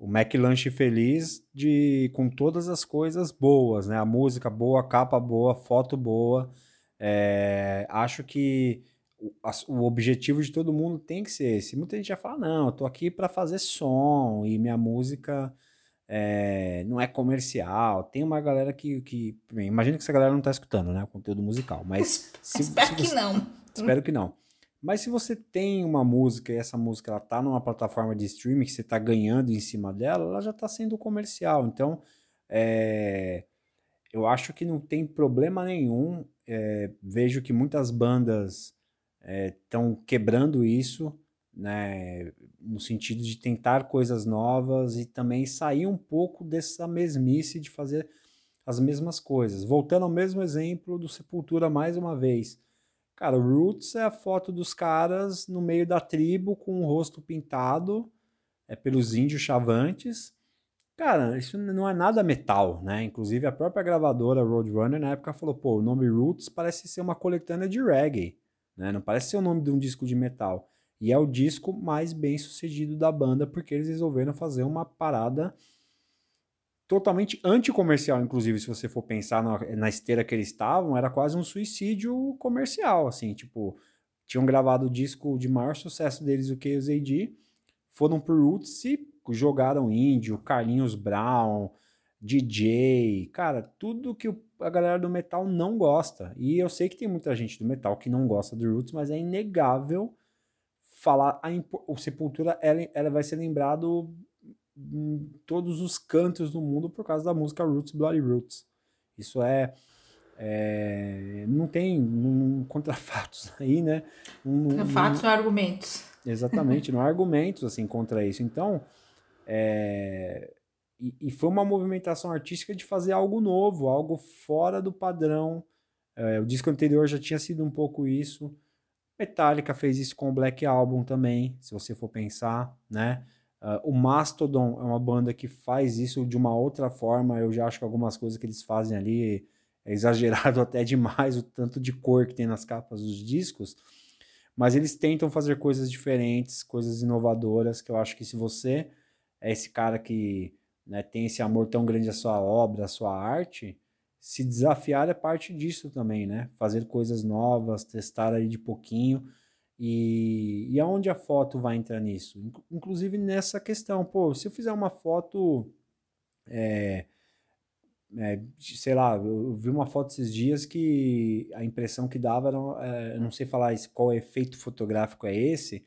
A: o McLanche feliz de com todas as coisas boas, né? A música boa, capa boa, foto boa. É, acho que o, a, o, objetivo de todo mundo tem que ser esse. Muita gente já fala, não, eu tô aqui para fazer som e minha música é, não é comercial. Tem uma galera que, que imagina que essa galera não tá escutando, né, o conteúdo musical, mas
B: se, [LAUGHS] espero se você, que não.
A: Espero que não. Mas se você tem uma música e essa música ela tá numa plataforma de streaming que você está ganhando em cima dela, ela já está sendo comercial. Então, é, eu acho que não tem problema nenhum. É, vejo que muitas bandas estão é, quebrando isso, né, no sentido de tentar coisas novas e também sair um pouco dessa mesmice de fazer as mesmas coisas. Voltando ao mesmo exemplo do Sepultura mais uma vez Cara, Roots é a foto dos caras no meio da tribo com o rosto pintado é, pelos índios chavantes. Cara, isso não é nada metal, né? Inclusive a própria gravadora Roadrunner na época falou, pô, o nome Roots parece ser uma coletânea de reggae, né? Não parece ser o nome de um disco de metal. E é o disco mais bem sucedido da banda porque eles resolveram fazer uma parada totalmente anticomercial, inclusive, se você for pensar na, na, esteira que eles estavam, era quase um suicídio comercial, assim, tipo, tinham gravado o disco de maior sucesso deles, o Chaos AD, foram pro Roots e jogaram índio, Carlinhos Brown, DJ, cara, tudo que a galera do metal não gosta. E eu sei que tem muita gente do metal que não gosta do Roots, mas é inegável falar a, o Sepultura ela, ela vai ser lembrado em todos os cantos do mundo por causa da música Roots Bloody Roots. Isso é, é não tem um, [LAUGHS] contra fatos aí, né?
B: Um, fatos um, ou argumentos.
A: Exatamente, não há argumentos assim contra isso. Então, é, e, e, foi uma movimentação artística de fazer algo novo, algo fora do padrão. É, o disco anterior já tinha sido um pouco isso. Metallica fez isso com o Black Album também, se você for pensar, né? Uh, o Mastodon é uma banda que faz isso de uma outra forma. Eu já acho que algumas coisas que eles fazem ali é exagerado [LAUGHS] até demais, o tanto de cor que tem nas capas dos discos. Mas eles tentam fazer coisas diferentes, coisas inovadoras, que eu acho que se você é esse cara que né, tem esse amor tão grande à sua obra, à sua arte, se desafiar é parte disso também, né? Fazer coisas novas, testar aí de pouquinho e, e aonde a foto vai entrar nisso? Inclusive nessa questão, pô, se eu fizer uma foto, é, é, sei lá, eu vi uma foto esses dias que a impressão que dava era, é, eu não sei falar qual efeito fotográfico é esse,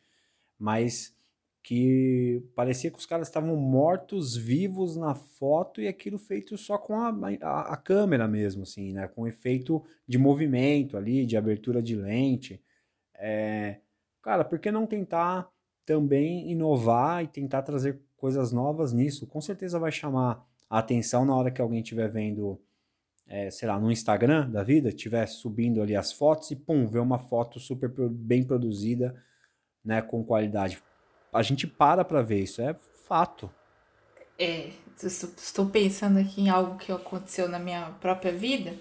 A: mas que parecia que os caras estavam mortos vivos na foto e aquilo feito só com a, a, a câmera mesmo, assim, né? Com efeito de movimento ali, de abertura de lente. É, Cara, por que não tentar também inovar e tentar trazer coisas novas nisso? Com certeza vai chamar a atenção na hora que alguém estiver vendo, é, sei lá, no Instagram da vida, estiver subindo ali as fotos e pum, ver uma foto super bem produzida, né, com qualidade. A gente para para ver isso, é fato.
B: É, estou pensando aqui em algo que aconteceu na minha própria vida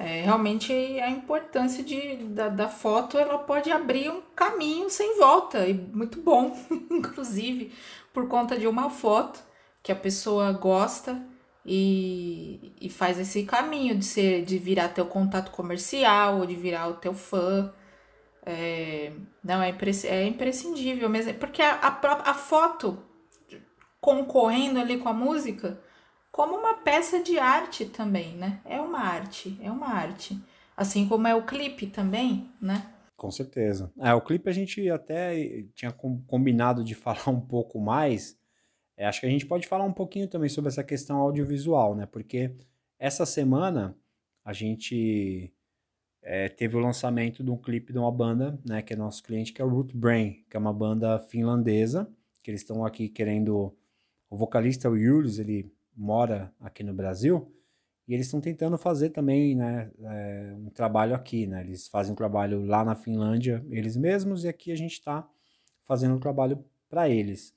B: é, realmente a importância de, da, da foto ela pode abrir um caminho sem volta e muito bom, [LAUGHS] inclusive por conta de uma foto que a pessoa gosta e, e faz esse caminho de ser de virar teu contato comercial ou de virar o teu fã. É, não, é, é imprescindível mesmo, porque a, a, a foto concorrendo ali com a música como uma peça de arte também, né? É uma arte, é uma arte. Assim como é o clipe também, né?
A: Com certeza. É, o clipe a gente até tinha combinado de [LAUGHS] falar um pouco mais. É, acho que a gente pode falar um pouquinho também sobre essa questão audiovisual, né? Porque essa semana a gente é, teve o lançamento de um clipe de uma banda, né? Que é nosso cliente, que é o Root Brain, que é uma banda finlandesa, que eles estão aqui querendo. O vocalista, o Julius, ele mora aqui no Brasil e eles estão tentando fazer também né, é, um trabalho aqui. Né? Eles fazem um trabalho lá na Finlândia eles mesmos e aqui a gente está fazendo um trabalho para eles.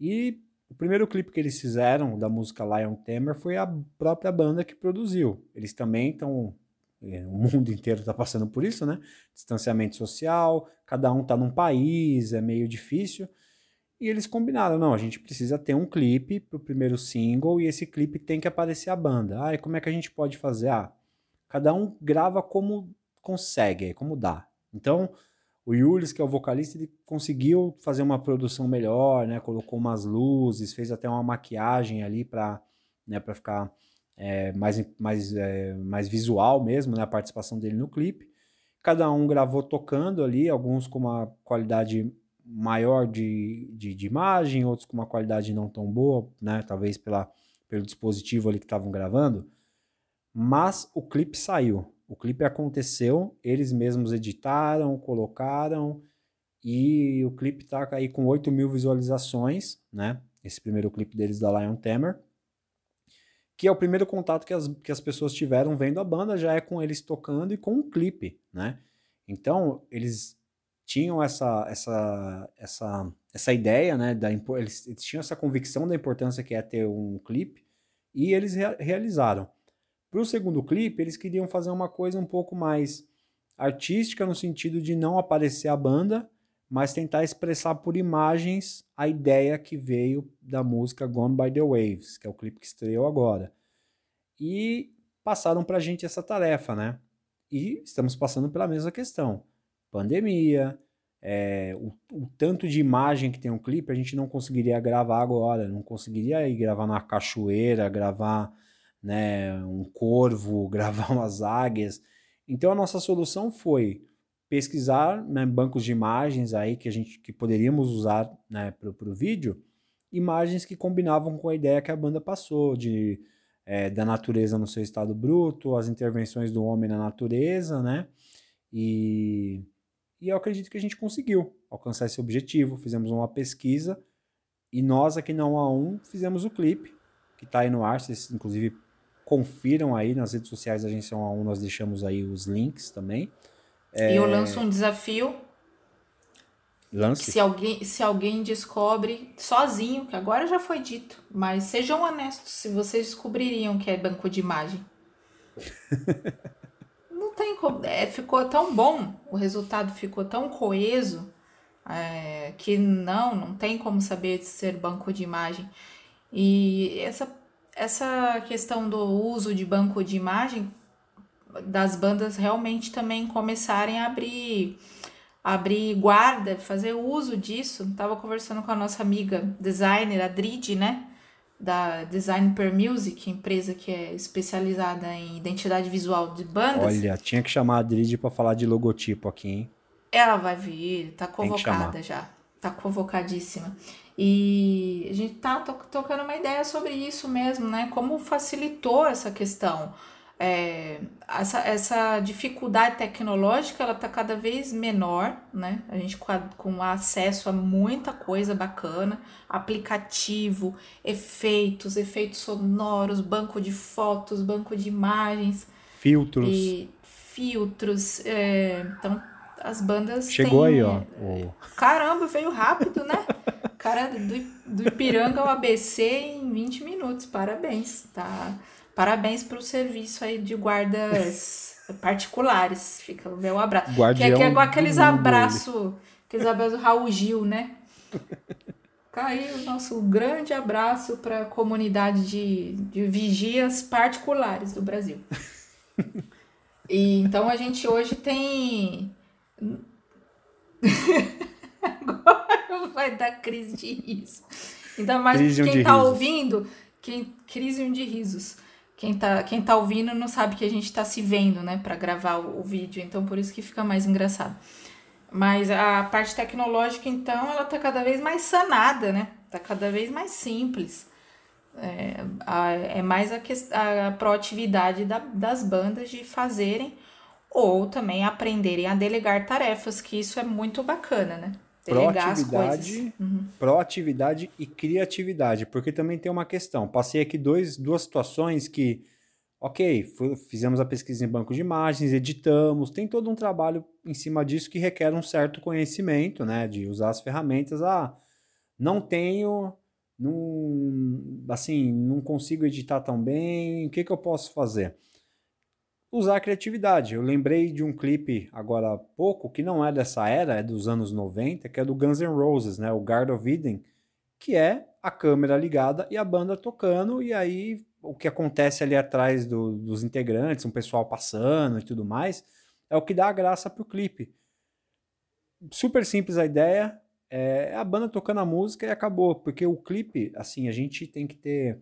A: E o primeiro clipe que eles fizeram da música Lion Tamer foi a própria banda que produziu. Eles também estão. É, o mundo [LAUGHS] inteiro está passando por isso, né? Distanciamento social, cada um está num país, é meio difícil. E eles combinaram, não, a gente precisa ter um clipe pro primeiro single e esse clipe tem que aparecer a banda. Ah, e como é que a gente pode fazer? Ah, cada um grava como consegue, como dá. Então, o Yulis, que é o vocalista, ele conseguiu fazer uma produção melhor, né? Colocou umas luzes, fez até uma maquiagem ali para né, ficar é, mais, mais, é, mais visual mesmo, né? A participação dele no clipe. Cada um gravou tocando ali, alguns com uma qualidade maior de, de, de, imagem, outros com uma qualidade não tão boa, né? Talvez pela, pelo dispositivo ali que estavam gravando. Mas o clipe saiu. O clipe aconteceu, eles mesmos editaram, colocaram, e o clipe tá aí com 8 mil visualizações, né? Esse primeiro clipe deles da Lion Tamer. Que é o primeiro contato que as, que as pessoas tiveram vendo a banda, já é com eles tocando e com o clipe, né? Então, eles tinham essa, essa, essa, essa ideia, né? Da, eles, tinham essa convicção da importância que é ter um clipe e eles rea realizaram. Para o segundo clipe, eles queriam fazer uma coisa um pouco mais artística, no sentido de não aparecer a banda, mas tentar expressar por imagens a ideia que veio da música Gone by the Waves, que é o clipe que estreou agora. E passaram para a gente essa tarefa, né? E estamos passando pela mesma questão pandemia, é, o, o, tanto de imagem que tem um clipe, a gente não conseguiria gravar agora, não conseguiria ir gravar na cachoeira, gravar né, um corvo, [LAUGHS] gravar umas águias. Então a nossa solução foi pesquisar né, bancos de imagens aí que a gente que poderíamos usar né, para o vídeo, imagens que combinavam com a ideia que a banda passou de é, da natureza no seu estado bruto, as intervenções do homem na natureza, né? E e eu acredito que a gente conseguiu alcançar esse objetivo. Fizemos uma pesquisa e nós aqui na 1 a 1 fizemos o clipe, que está aí no ar. Vocês, inclusive, confiram aí nas redes sociais da Agência 1 a 1, nós deixamos aí os links também.
B: É... E eu lanço um desafio.
A: Lance.
B: Se alguém, se alguém descobre sozinho, que agora já foi dito, mas sejam honestos se vocês descobririam que é banco de imagem. [LAUGHS] tem como. É, ficou tão bom, o resultado ficou tão coeso é, que não, não tem como saber de ser banco de imagem. E essa, essa questão do uso de banco de imagem das bandas realmente também começarem a abrir abrir guarda, fazer uso disso. Tava conversando com a nossa amiga designer, a Drid, né? Da Design Per Music, empresa que é especializada em identidade visual de bandas.
A: Olha, tinha que chamar a Adrid para falar de logotipo aqui, hein?
B: Ela vai vir, tá convocada já. Tá convocadíssima. E a gente tá to tocando uma ideia sobre isso mesmo, né? Como facilitou essa questão é, essa, essa dificuldade tecnológica ela está cada vez menor, né? A gente com, a, com acesso a muita coisa bacana, aplicativo, efeitos, efeitos sonoros, banco de fotos, banco de imagens,
A: filtros,
B: e filtros. É, então as bandas
A: chegou têm, aí, ó.
B: É, caramba, veio rápido, né? Cara do, do Ipiranga ao ABC em 20 minutos, parabéns, tá? Parabéns pelo serviço aí de guardas [LAUGHS] particulares. Fica o meu abraço.
A: Guardião
B: que é, que é igual aqueles abraços, aqueles abraços Raul Gil, né? Caiu o nosso grande abraço para a comunidade de, de vigias particulares do Brasil. E então a gente hoje tem. [LAUGHS] Agora vai dar crise de riso. Ainda mais crise quem tá risos. ouvindo, quem, crise de risos quem tá, quem tá ouvindo não sabe que a gente tá se vendo, né, para gravar o, o, vídeo, então por isso que fica mais engraçado. Mas a parte tecnológica, então, ela tá cada vez mais sanada, né? Tá cada vez mais simples. É, a, é mais a, a proatividade da, das bandas de fazerem ou também aprenderem a delegar tarefas, que isso é muito bacana, né?
A: Coisas. Uhum. proatividade e criatividade, porque também tem uma questão. Passei aqui dois, duas situações que, ok, fizemos a pesquisa em banco de imagens, editamos, tem todo um trabalho em cima disso que requer um certo conhecimento, né, de usar as ferramentas. Ah, não tenho, não, assim, não consigo editar tão bem, o que, que eu posso fazer? Usar a criatividade. Eu lembrei de um clipe agora há pouco, que não é dessa era, é dos anos 90, que é do Guns N' Roses, né? O Guard of Eden, que é a câmera ligada e a banda tocando, e aí o que acontece ali atrás do, dos integrantes, um pessoal passando e tudo mais, é o que dá a graça pro clipe. Super simples a ideia, é a banda tocando a música e acabou, porque o clipe, assim, a gente tem que ter,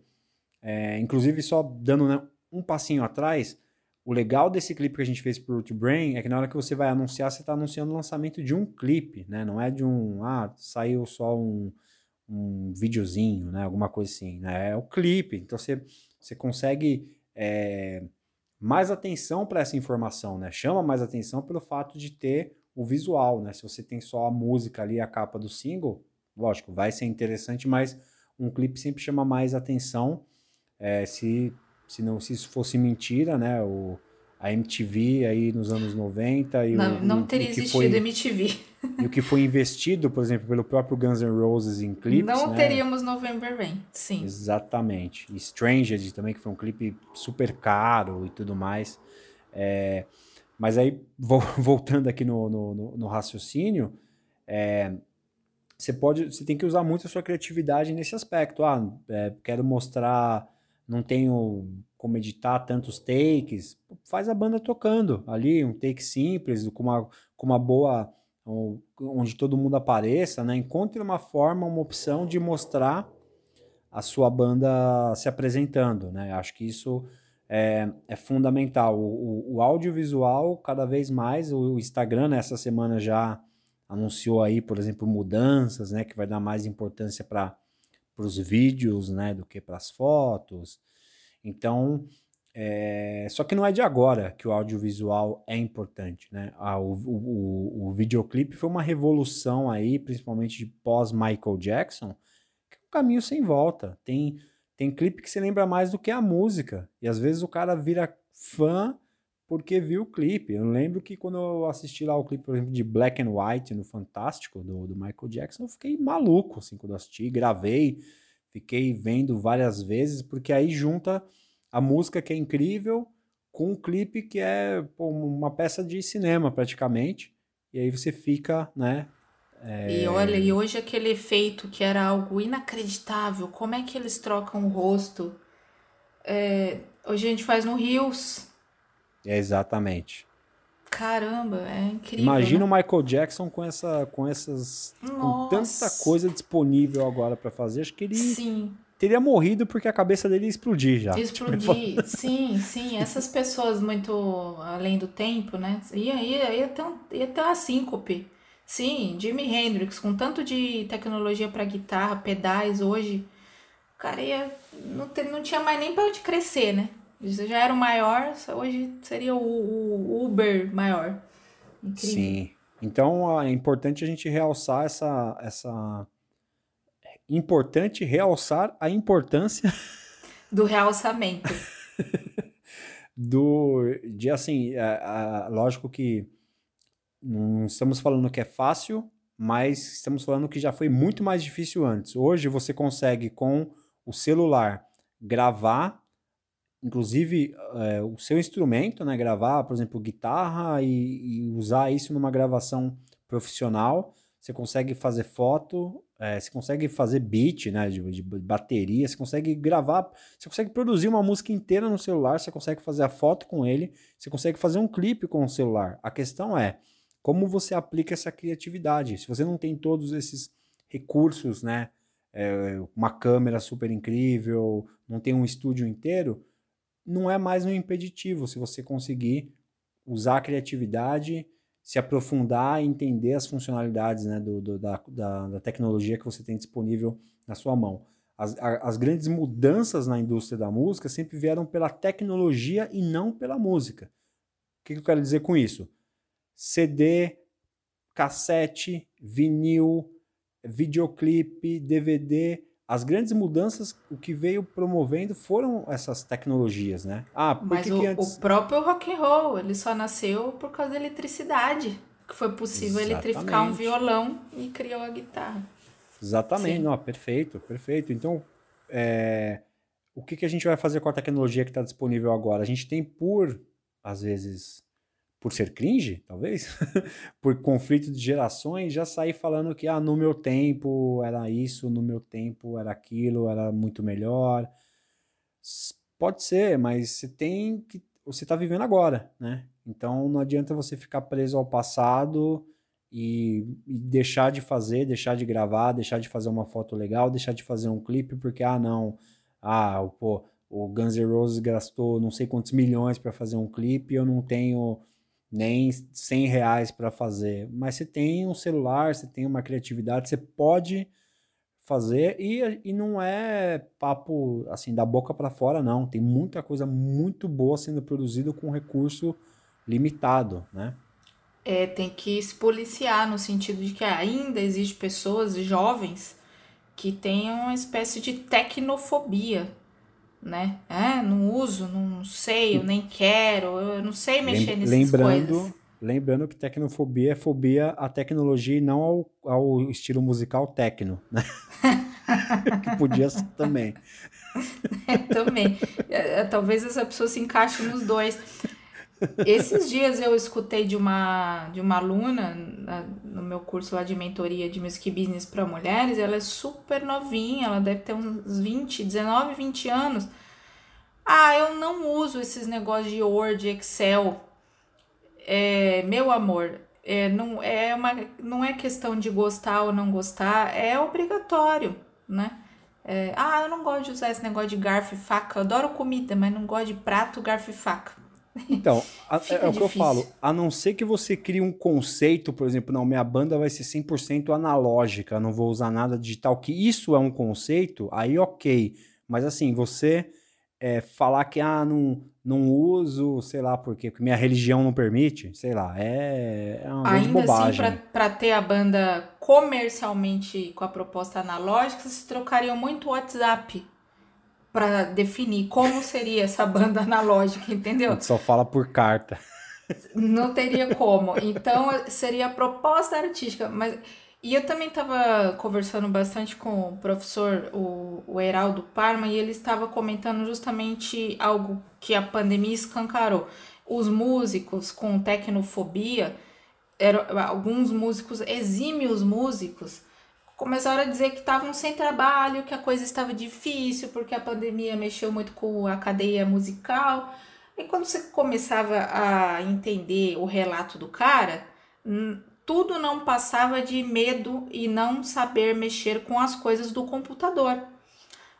A: é, inclusive só dando né, um passinho atrás, o legal desse clipe que a gente fez pro Root Brain é que na hora que você vai anunciar, você está anunciando o lançamento de um clipe, né? Não é de um, ah, saiu só um, um videozinho, né? Alguma coisa assim, né? É o clipe. Então você, você consegue é, mais atenção para essa informação, né? Chama mais atenção pelo fato de ter o visual, né? Se você tem só a música ali, a capa do single, lógico, vai ser interessante, mas um clipe sempre chama mais atenção é, se se não se isso fosse mentira, né? O, a MTV aí nos anos 90 e
B: não,
A: o,
B: não teria existido foi, MTV. [LAUGHS]
A: E o que foi investido, por exemplo, pelo próprio Guns N' Roses em clipes,
B: Não
A: né?
B: teríamos November Rain, sim.
A: Exatamente. E Stranged também, que foi um clipe super caro e tudo mais. É, mas aí, [LAUGHS] voltando aqui no, no, no, no raciocínio, é, você pode, você tem que usar muito a sua criatividade nesse aspecto. Ah, é, quero mostrar não tenho como editar tantos takes, faz a banda tocando ali, um take simples, com uma, com uma boa. onde todo mundo apareça, né? Encontre uma forma, uma opção de mostrar a sua banda se apresentando, né? Acho que isso é, é fundamental. O, o, o, audiovisual, cada vez mais, o, Instagram, nessa semana já anunciou aí, por exemplo, mudanças, né? Que vai dar mais importância para para os vídeos, né, do que para as fotos. Então, é, só que não é de agora que o audiovisual é importante, né? Ah, o, o, o, videoclipe foi uma revolução aí, principalmente pós Michael Jackson, que é um caminho sem volta. Tem tem clipe que você lembra mais do que a música e às vezes o cara vira fã porque viu o clipe. Eu lembro que quando eu assisti lá o clipe, por exemplo, de Black and White no Fantástico, do, do Michael Jackson, eu fiquei maluco, assim, quando eu assisti, gravei, fiquei vendo várias vezes, porque aí junta a música que é incrível com um clipe que é pô, uma peça de cinema, praticamente, e aí você fica, né...
B: É... E olha, e hoje aquele efeito que era algo inacreditável, como é que eles trocam o rosto? É, hoje a gente faz no Rios,
A: exatamente.
B: Caramba, é incrível.
A: Imagina né? o Michael Jackson com essa, com essas, Nossa. com tanta coisa disponível agora para fazer. Acho que ele sim. teria morrido porque a cabeça dele ia explodir já.
B: Explodir, [LAUGHS] sim, sim. Essas pessoas muito além do tempo, né? Ia, ia, ia, ter, um, ia ter uma síncope. Sim, Jimi Hendrix, com tanto de tecnologia para guitarra, pedais hoje, o cara ia, não, não tinha mais nem para onde crescer, né? Já era o maior, hoje seria o, o Uber maior.
A: Incrível. Sim. Então é importante a gente realçar essa. essa... É importante realçar a importância
B: do realçamento. [LAUGHS]
A: do de assim, é, é, lógico que não estamos falando que é fácil, mas estamos falando que já foi muito mais difícil antes. Hoje você consegue com o celular gravar inclusive é, o seu instrumento, né, gravar, por exemplo, guitarra e, e, usar isso numa gravação profissional. Você consegue fazer foto, é, você consegue fazer beat, né, de, de, bateria, você consegue gravar, você consegue produzir uma música inteira no celular, você consegue fazer a foto com ele, você consegue fazer um clipe com o celular. A questão é como você aplica essa criatividade. Se você não tem todos esses recursos, né, é, uma câmera super incrível, não tem um estúdio inteiro, não é mais um impeditivo se você conseguir usar a criatividade, se aprofundar e entender as funcionalidades né, do, do da, da, da, tecnologia que você tem disponível na sua mão. As, a, as grandes mudanças na indústria da música sempre vieram pela tecnologia e não pela música. O que, que eu quero dizer com isso? CD, cassete, vinil, videoclipe, DVD, as grandes mudanças, o que veio promovendo foram essas tecnologias, né?
B: Ah, Mas o, antes... o, próprio rock and roll, ele só nasceu por causa da eletricidade, que foi possível Exatamente. eletrificar um violão e criou a guitarra.
A: Exatamente, Sim. não, perfeito, perfeito. Então, é, o que, que a gente vai fazer com a tecnologia que está disponível agora? A gente tem por, às vezes, por ser cringe, talvez, [LAUGHS] por conflito de gerações, já sair falando que ah, no meu tempo era isso, no meu tempo era aquilo, era muito melhor. Pode ser, mas você tem que. Você está vivendo agora, né? Então não adianta você ficar preso ao passado e, e, deixar de fazer, deixar de gravar, deixar de fazer uma foto legal, deixar de fazer um clipe, porque, ah, não, ah, pô, o Guns N' Roses gastou não sei quantos milhões para fazer um clipe, eu não tenho nem 100 reais para fazer. Mas você tem um celular, você tem uma criatividade, você pode fazer e, e não é papo assim da boca para fora não. Tem muita coisa muito boa sendo produzida com recurso limitado né?
B: É tem que se policiar no sentido de que ainda existe pessoas jovens que têm uma espécie de tecnofobia né? É, não uso, não sei, eu nem quero, eu não sei mexer nessas
A: lembrando,
B: coisas.
A: Lembrando que tecnofobia é fobia à tecnologia e não ao, ao estilo musical tecno, né? [LAUGHS] que podia ser também. [LAUGHS]
B: É, também. É, é, talvez essa pessoa se encaixe nos dois. Esses dias eu escutei de uma, de uma aluna no meu curso lá de mentoria de Music Business para mulheres, ela é super novinha, ela deve ter uns 20, 19, 20 anos. Ah, eu não uso esses negócios de Word, Excel. É, meu amor, é, não, é uma, não é questão de gostar ou não gostar, é obrigatório, né? É, ah, eu não gosto de usar esse negócio de garfo e faca. Eu adoro comida, mas não gosto de prato, garfo e faca.
A: Então, a, é, o que eu falo. A não ser que você crie um conceito, por exemplo, não, minha banda vai ser 100% analógica, não vou usar nada digital, que isso é um conceito, aí ok. Mas assim, você é, falar que, ah, não, não uso, sei lá por quê, porque minha religião não permite, sei lá, é, é uma Ainda assim, bobagem.
B: assim, para ter a banda comercialmente com a proposta analógica, vocês trocariam muito WhatsApp para definir como seria essa banda analógica, entendeu? A
A: gente só fala por carta.
B: Não teria como. Então seria a proposta artística, mas e eu também estava conversando bastante com o professor, o, o Heraldo Parma, e ele estava comentando justamente algo que a pandemia escancarou. Os músicos com tecnofobia, eram, alguns músicos, exímios músicos, começaram a dizer que estavam sem trabalho, que a coisa estava difícil, porque a pandemia mexeu muito com a cadeia musical. E quando você começava a entender o relato do cara, tudo não passava de medo e não saber mexer com as coisas do computador.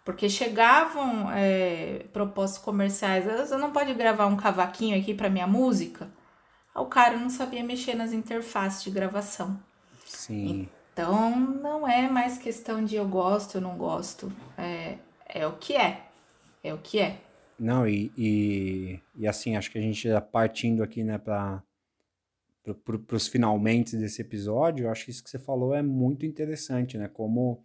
B: Porque chegavam é, propostas comerciais, você não pode gravar um cavaquinho aqui para minha música? O cara não sabia mexer nas interfaces de gravação.
A: Sim.
B: Então, não é mais questão de eu gosto ou não gosto. É, é o que é. É o que é.
A: Não, e, e, e assim, acho que a gente já partindo aqui, né, para para os finalmente desse episódio, eu acho que isso que você falou é muito interessante, né? Como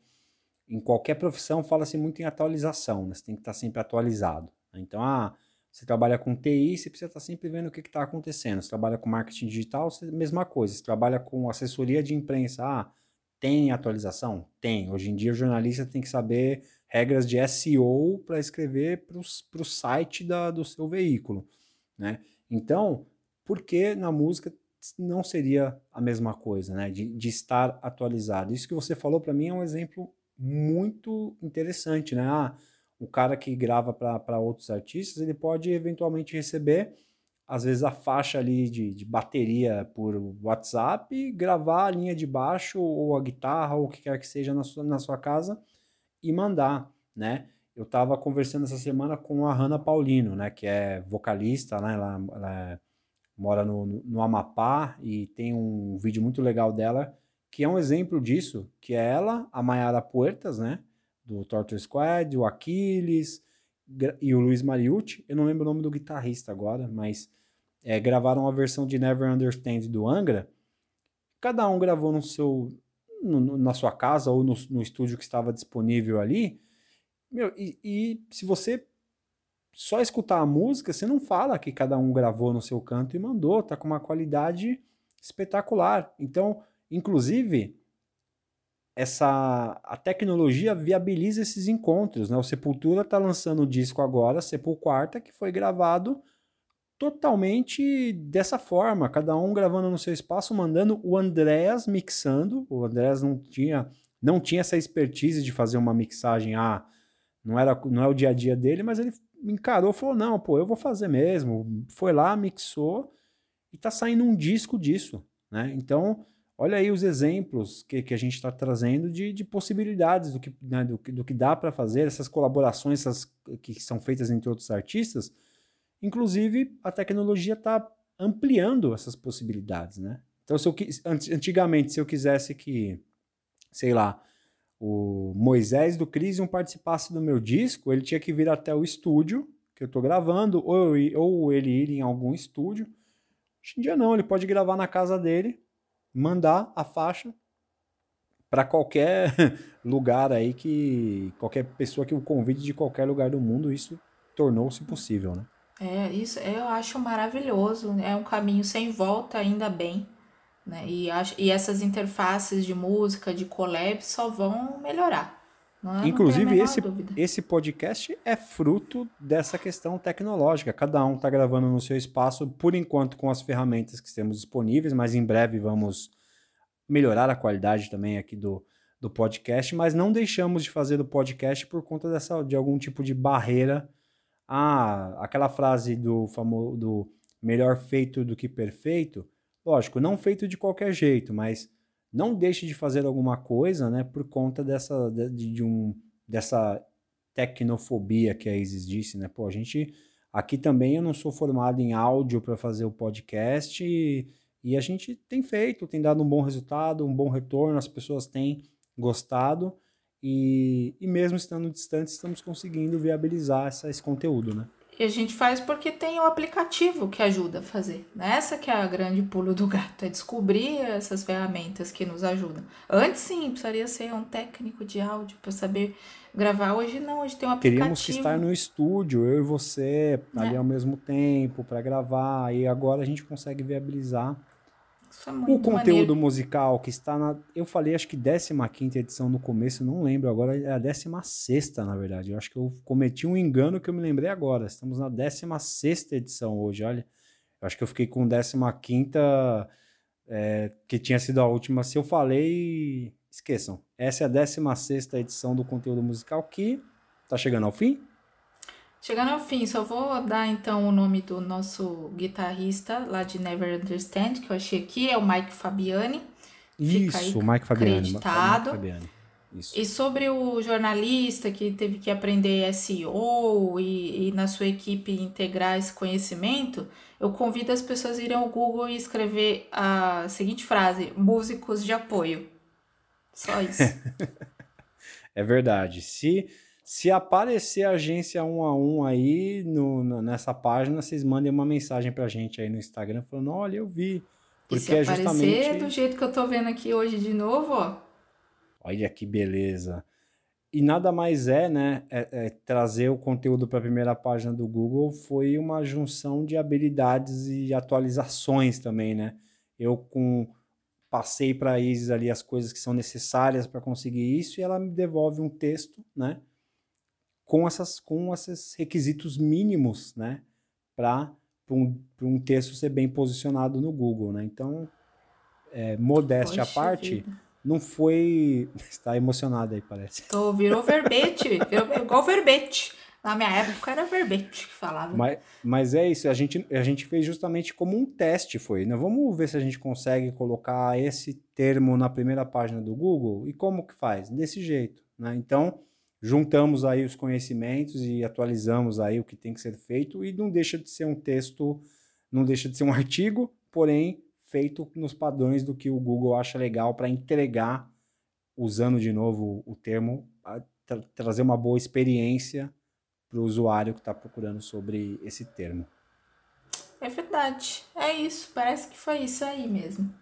A: em qualquer profissão fala-se muito em atualização, né? Você tem que estar sempre atualizado. Então, ah, você trabalha com TI, você precisa estar sempre vendo o que está acontecendo. Você trabalha com marketing digital, mesma coisa. Você trabalha com assessoria de imprensa, ah, tem atualização? Tem. Hoje em dia o jornalista tem que saber regras de SEO para escrever para o site da, do seu veículo. Né? Então, por que na música não seria a mesma coisa, né? De, de estar atualizado. Isso que você falou para mim é um exemplo muito interessante, né? Ah, o cara que grava para outros artistas, ele pode eventualmente receber às vezes a faixa ali de, de bateria por WhatsApp, gravar a linha de baixo ou a guitarra ou o que quer que seja na sua, na sua casa e mandar, né? Eu estava conversando essa semana com a Hanna Paulino, né, que é vocalista, né, ela, ela é, mora no, no Amapá e tem um vídeo muito legal dela que é um exemplo disso, que é ela, a Mayara Puertas, né, do Torture Squad, o Aquiles e o Luiz Mariucci, eu não lembro o nome do guitarrista agora, mas é, gravaram a versão de Never Understand do Angra, cada um gravou no seu, no, na sua casa ou no, no, estúdio que estava disponível ali. Meu, e, e se você só escutar a música, você não fala que cada um gravou no seu canto e mandou, tá com uma qualidade espetacular. Então, inclusive, essa a tecnologia viabiliza esses encontros, né? O Sepultura está lançando o disco agora, Sepulquarta, que foi gravado totalmente dessa forma, cada um gravando no seu espaço, mandando o Andréas mixando. O Andréas não tinha não tinha essa expertise de fazer uma mixagem, ah, não era não é o dia a dia dele, mas ele encarou, falou: "Não, pô, eu vou fazer mesmo". Foi lá, mixou e tá saindo um disco disso, né? Então, olha aí os exemplos que, que a gente está trazendo de, de, possibilidades do que, né, do, do, que dá para fazer, essas colaborações essas, que são feitas entre outros artistas. Inclusive, a tecnologia está ampliando essas possibilidades, né? Então, se eu, antigamente, se eu quisesse que, sei lá, o Moisés do Crisium participasse do meu disco, ele tinha que vir até o estúdio que eu estou gravando, ou, ou ele ir em algum estúdio. Hoje em dia não, ele pode gravar na casa dele, mandar a faixa para qualquer [LAUGHS] lugar aí que qualquer pessoa que o convide de qualquer lugar do mundo, isso tornou-se possível, né?
B: É, isso eu acho maravilhoso, é um caminho sem volta, ainda bem, né? E, acho, e essas interfaces de música, de collab, só vão melhorar. Não,
A: é? Inclusive, esse, esse podcast é fruto dessa questão tecnológica. Cada um está gravando no seu espaço, por enquanto, com as ferramentas que temos disponíveis, mas em breve vamos melhorar a qualidade também aqui do, do podcast, mas não deixamos de fazer o podcast por conta dessa, de algum tipo de barreira. Ah, aquela frase do famoso do melhor feito do que perfeito, lógico, não feito de qualquer jeito, mas não deixe de fazer alguma coisa, né, por conta dessa, de, de um, dessa tecnofobia que a Isis disse, né? Pô, a gente aqui também eu não sou formado em áudio para fazer o podcast e, e, a gente tem feito, tem dado um bom resultado, um bom retorno, as pessoas têm gostado e, e mesmo estando distante estamos conseguindo viabilizar essa, esse conteúdo, né?
B: E a gente faz porque tem o aplicativo que ajuda a fazer. Essa que é a grande pulo do gato, é descobrir essas ferramentas que nos ajudam. Antes sim, precisaria ser um técnico de áudio para saber gravar. Hoje não, hoje tem um aplicativo.
A: Teríamos que estar no estúdio, eu e você, ali é. ao mesmo tempo, para gravar. E agora a gente consegue viabilizar é o conteúdo maneiro. musical que está na. Eu falei, acho que 15 edição no começo, não lembro agora, é a 16, na verdade. Eu acho que eu cometi um engano que eu me lembrei agora. Estamos na 16 edição hoje, olha. Eu acho que eu fiquei com 15, é, que tinha sido a última. Se eu falei, esqueçam. Essa é a 16 edição do conteúdo musical que está chegando ao fim.
B: Chegando ao fim, só vou dar então o nome do nosso guitarrista lá de Never Understand, que eu achei aqui, é o Mike Fabiani.
A: Isso, o Mike Fabiani.
B: Acreditado. Mike Fabiani. Isso. E sobre o jornalista que teve que aprender SEO e, e, na sua equipe integrar esse conhecimento, eu convido as pessoas a irem ao Google e escrever a seguinte frase: músicos de apoio. Só isso. [LAUGHS]
A: é verdade. Se se aparecer agência um a um aí no, nessa página, vocês mandem uma mensagem pra gente aí no Instagram falando: olha, eu vi.
B: Porque e se é aparecer justamente... do jeito que eu tô vendo aqui hoje de novo, ó.
A: Olha que beleza. E nada mais é, né? É, é trazer o conteúdo para a primeira página do Google foi uma junção de habilidades e atualizações também, né? Eu com passei para a Isis ali as coisas que são necessárias para conseguir isso e ela me devolve um texto, né? Com, essas, com esses requisitos mínimos, né, para um, um texto ser bem posicionado no Google, né? Então, é, modéstia à parte, vida. não foi... [LAUGHS] Está emocionado aí, parece.
B: Tô, virou verbete, virou igual verbete. Na minha época era verbete que falava.
A: Mas, mas é isso, a gente, a gente fez justamente como um teste, foi, né? Vamos ver se a gente consegue colocar esse termo na primeira página do Google. E como que faz? Desse jeito, né? Então, juntamos aí os conhecimentos e atualizamos aí o que tem que ser feito e não deixa de ser um texto, não deixa de ser um [LAUGHS] artigo, porém feito nos padrões do que o Google acha legal para entregar, usando de novo o termo, tra trazer uma boa experiência para o usuário que está procurando sobre esse termo.
B: É verdade, é isso, parece que foi isso aí mesmo,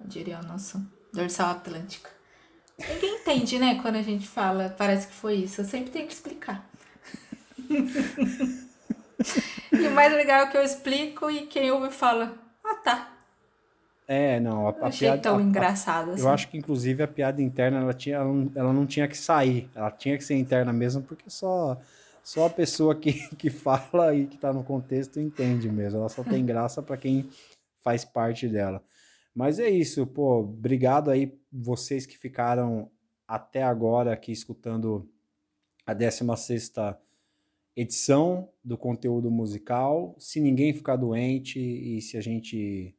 B: diria a nossa dorsal atlântica. Ninguém entende, né? Quando a gente fala, parece que foi isso. Eu sempre tenho que explicar. [LAUGHS] e o mais legal é que eu explico e quem ouve fala, ah tá.
A: É, não, a,
B: a achei piada, tão engraçado assim.
A: Eu acho que inclusive a piada interna ela tinha, ela não, ela não tinha que sair, ela tinha que ser interna mesmo, porque só só a pessoa que, [LAUGHS] que fala e que tá no contexto entende mesmo. Ela só tem [LAUGHS] graça para quem faz parte dela. Mas é isso, pô, obrigado aí vocês que ficaram até agora aqui escutando a 16 edição do conteúdo musical. Se ninguém ficar doente e se a gente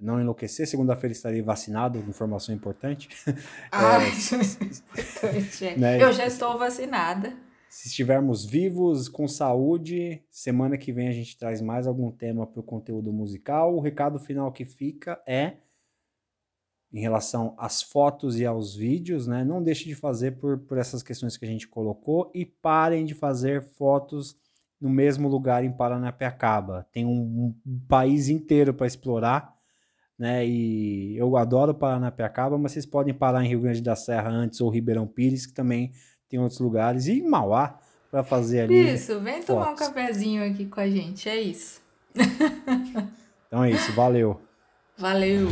A: não enlouquecer, segunda-feira estarei vacinado, informação importante. [LAUGHS]
B: Ah, é, né? Eu já estou vacinada.
A: Se estivermos vivos, com saúde, semana que vem a gente traz mais algum tema para o conteúdo musical. O recado final que fica é em relação às fotos e aos vídeos, né? Não deixe de fazer por, por essas questões que a gente colocou e parem de fazer fotos no mesmo lugar em Paranapiacaba. Tem um, um país inteiro para explorar, né? E eu adoro Paranapiacaba, mas vocês podem parar em Rio Grande da Serra antes ou Ribeirão Pires, que também tem outros lugares, e Mauá para fazer ali.
B: Isso, vem fotos. tomar um cafezinho aqui com a gente, é isso.
A: então é isso, valeu.
B: Valeu.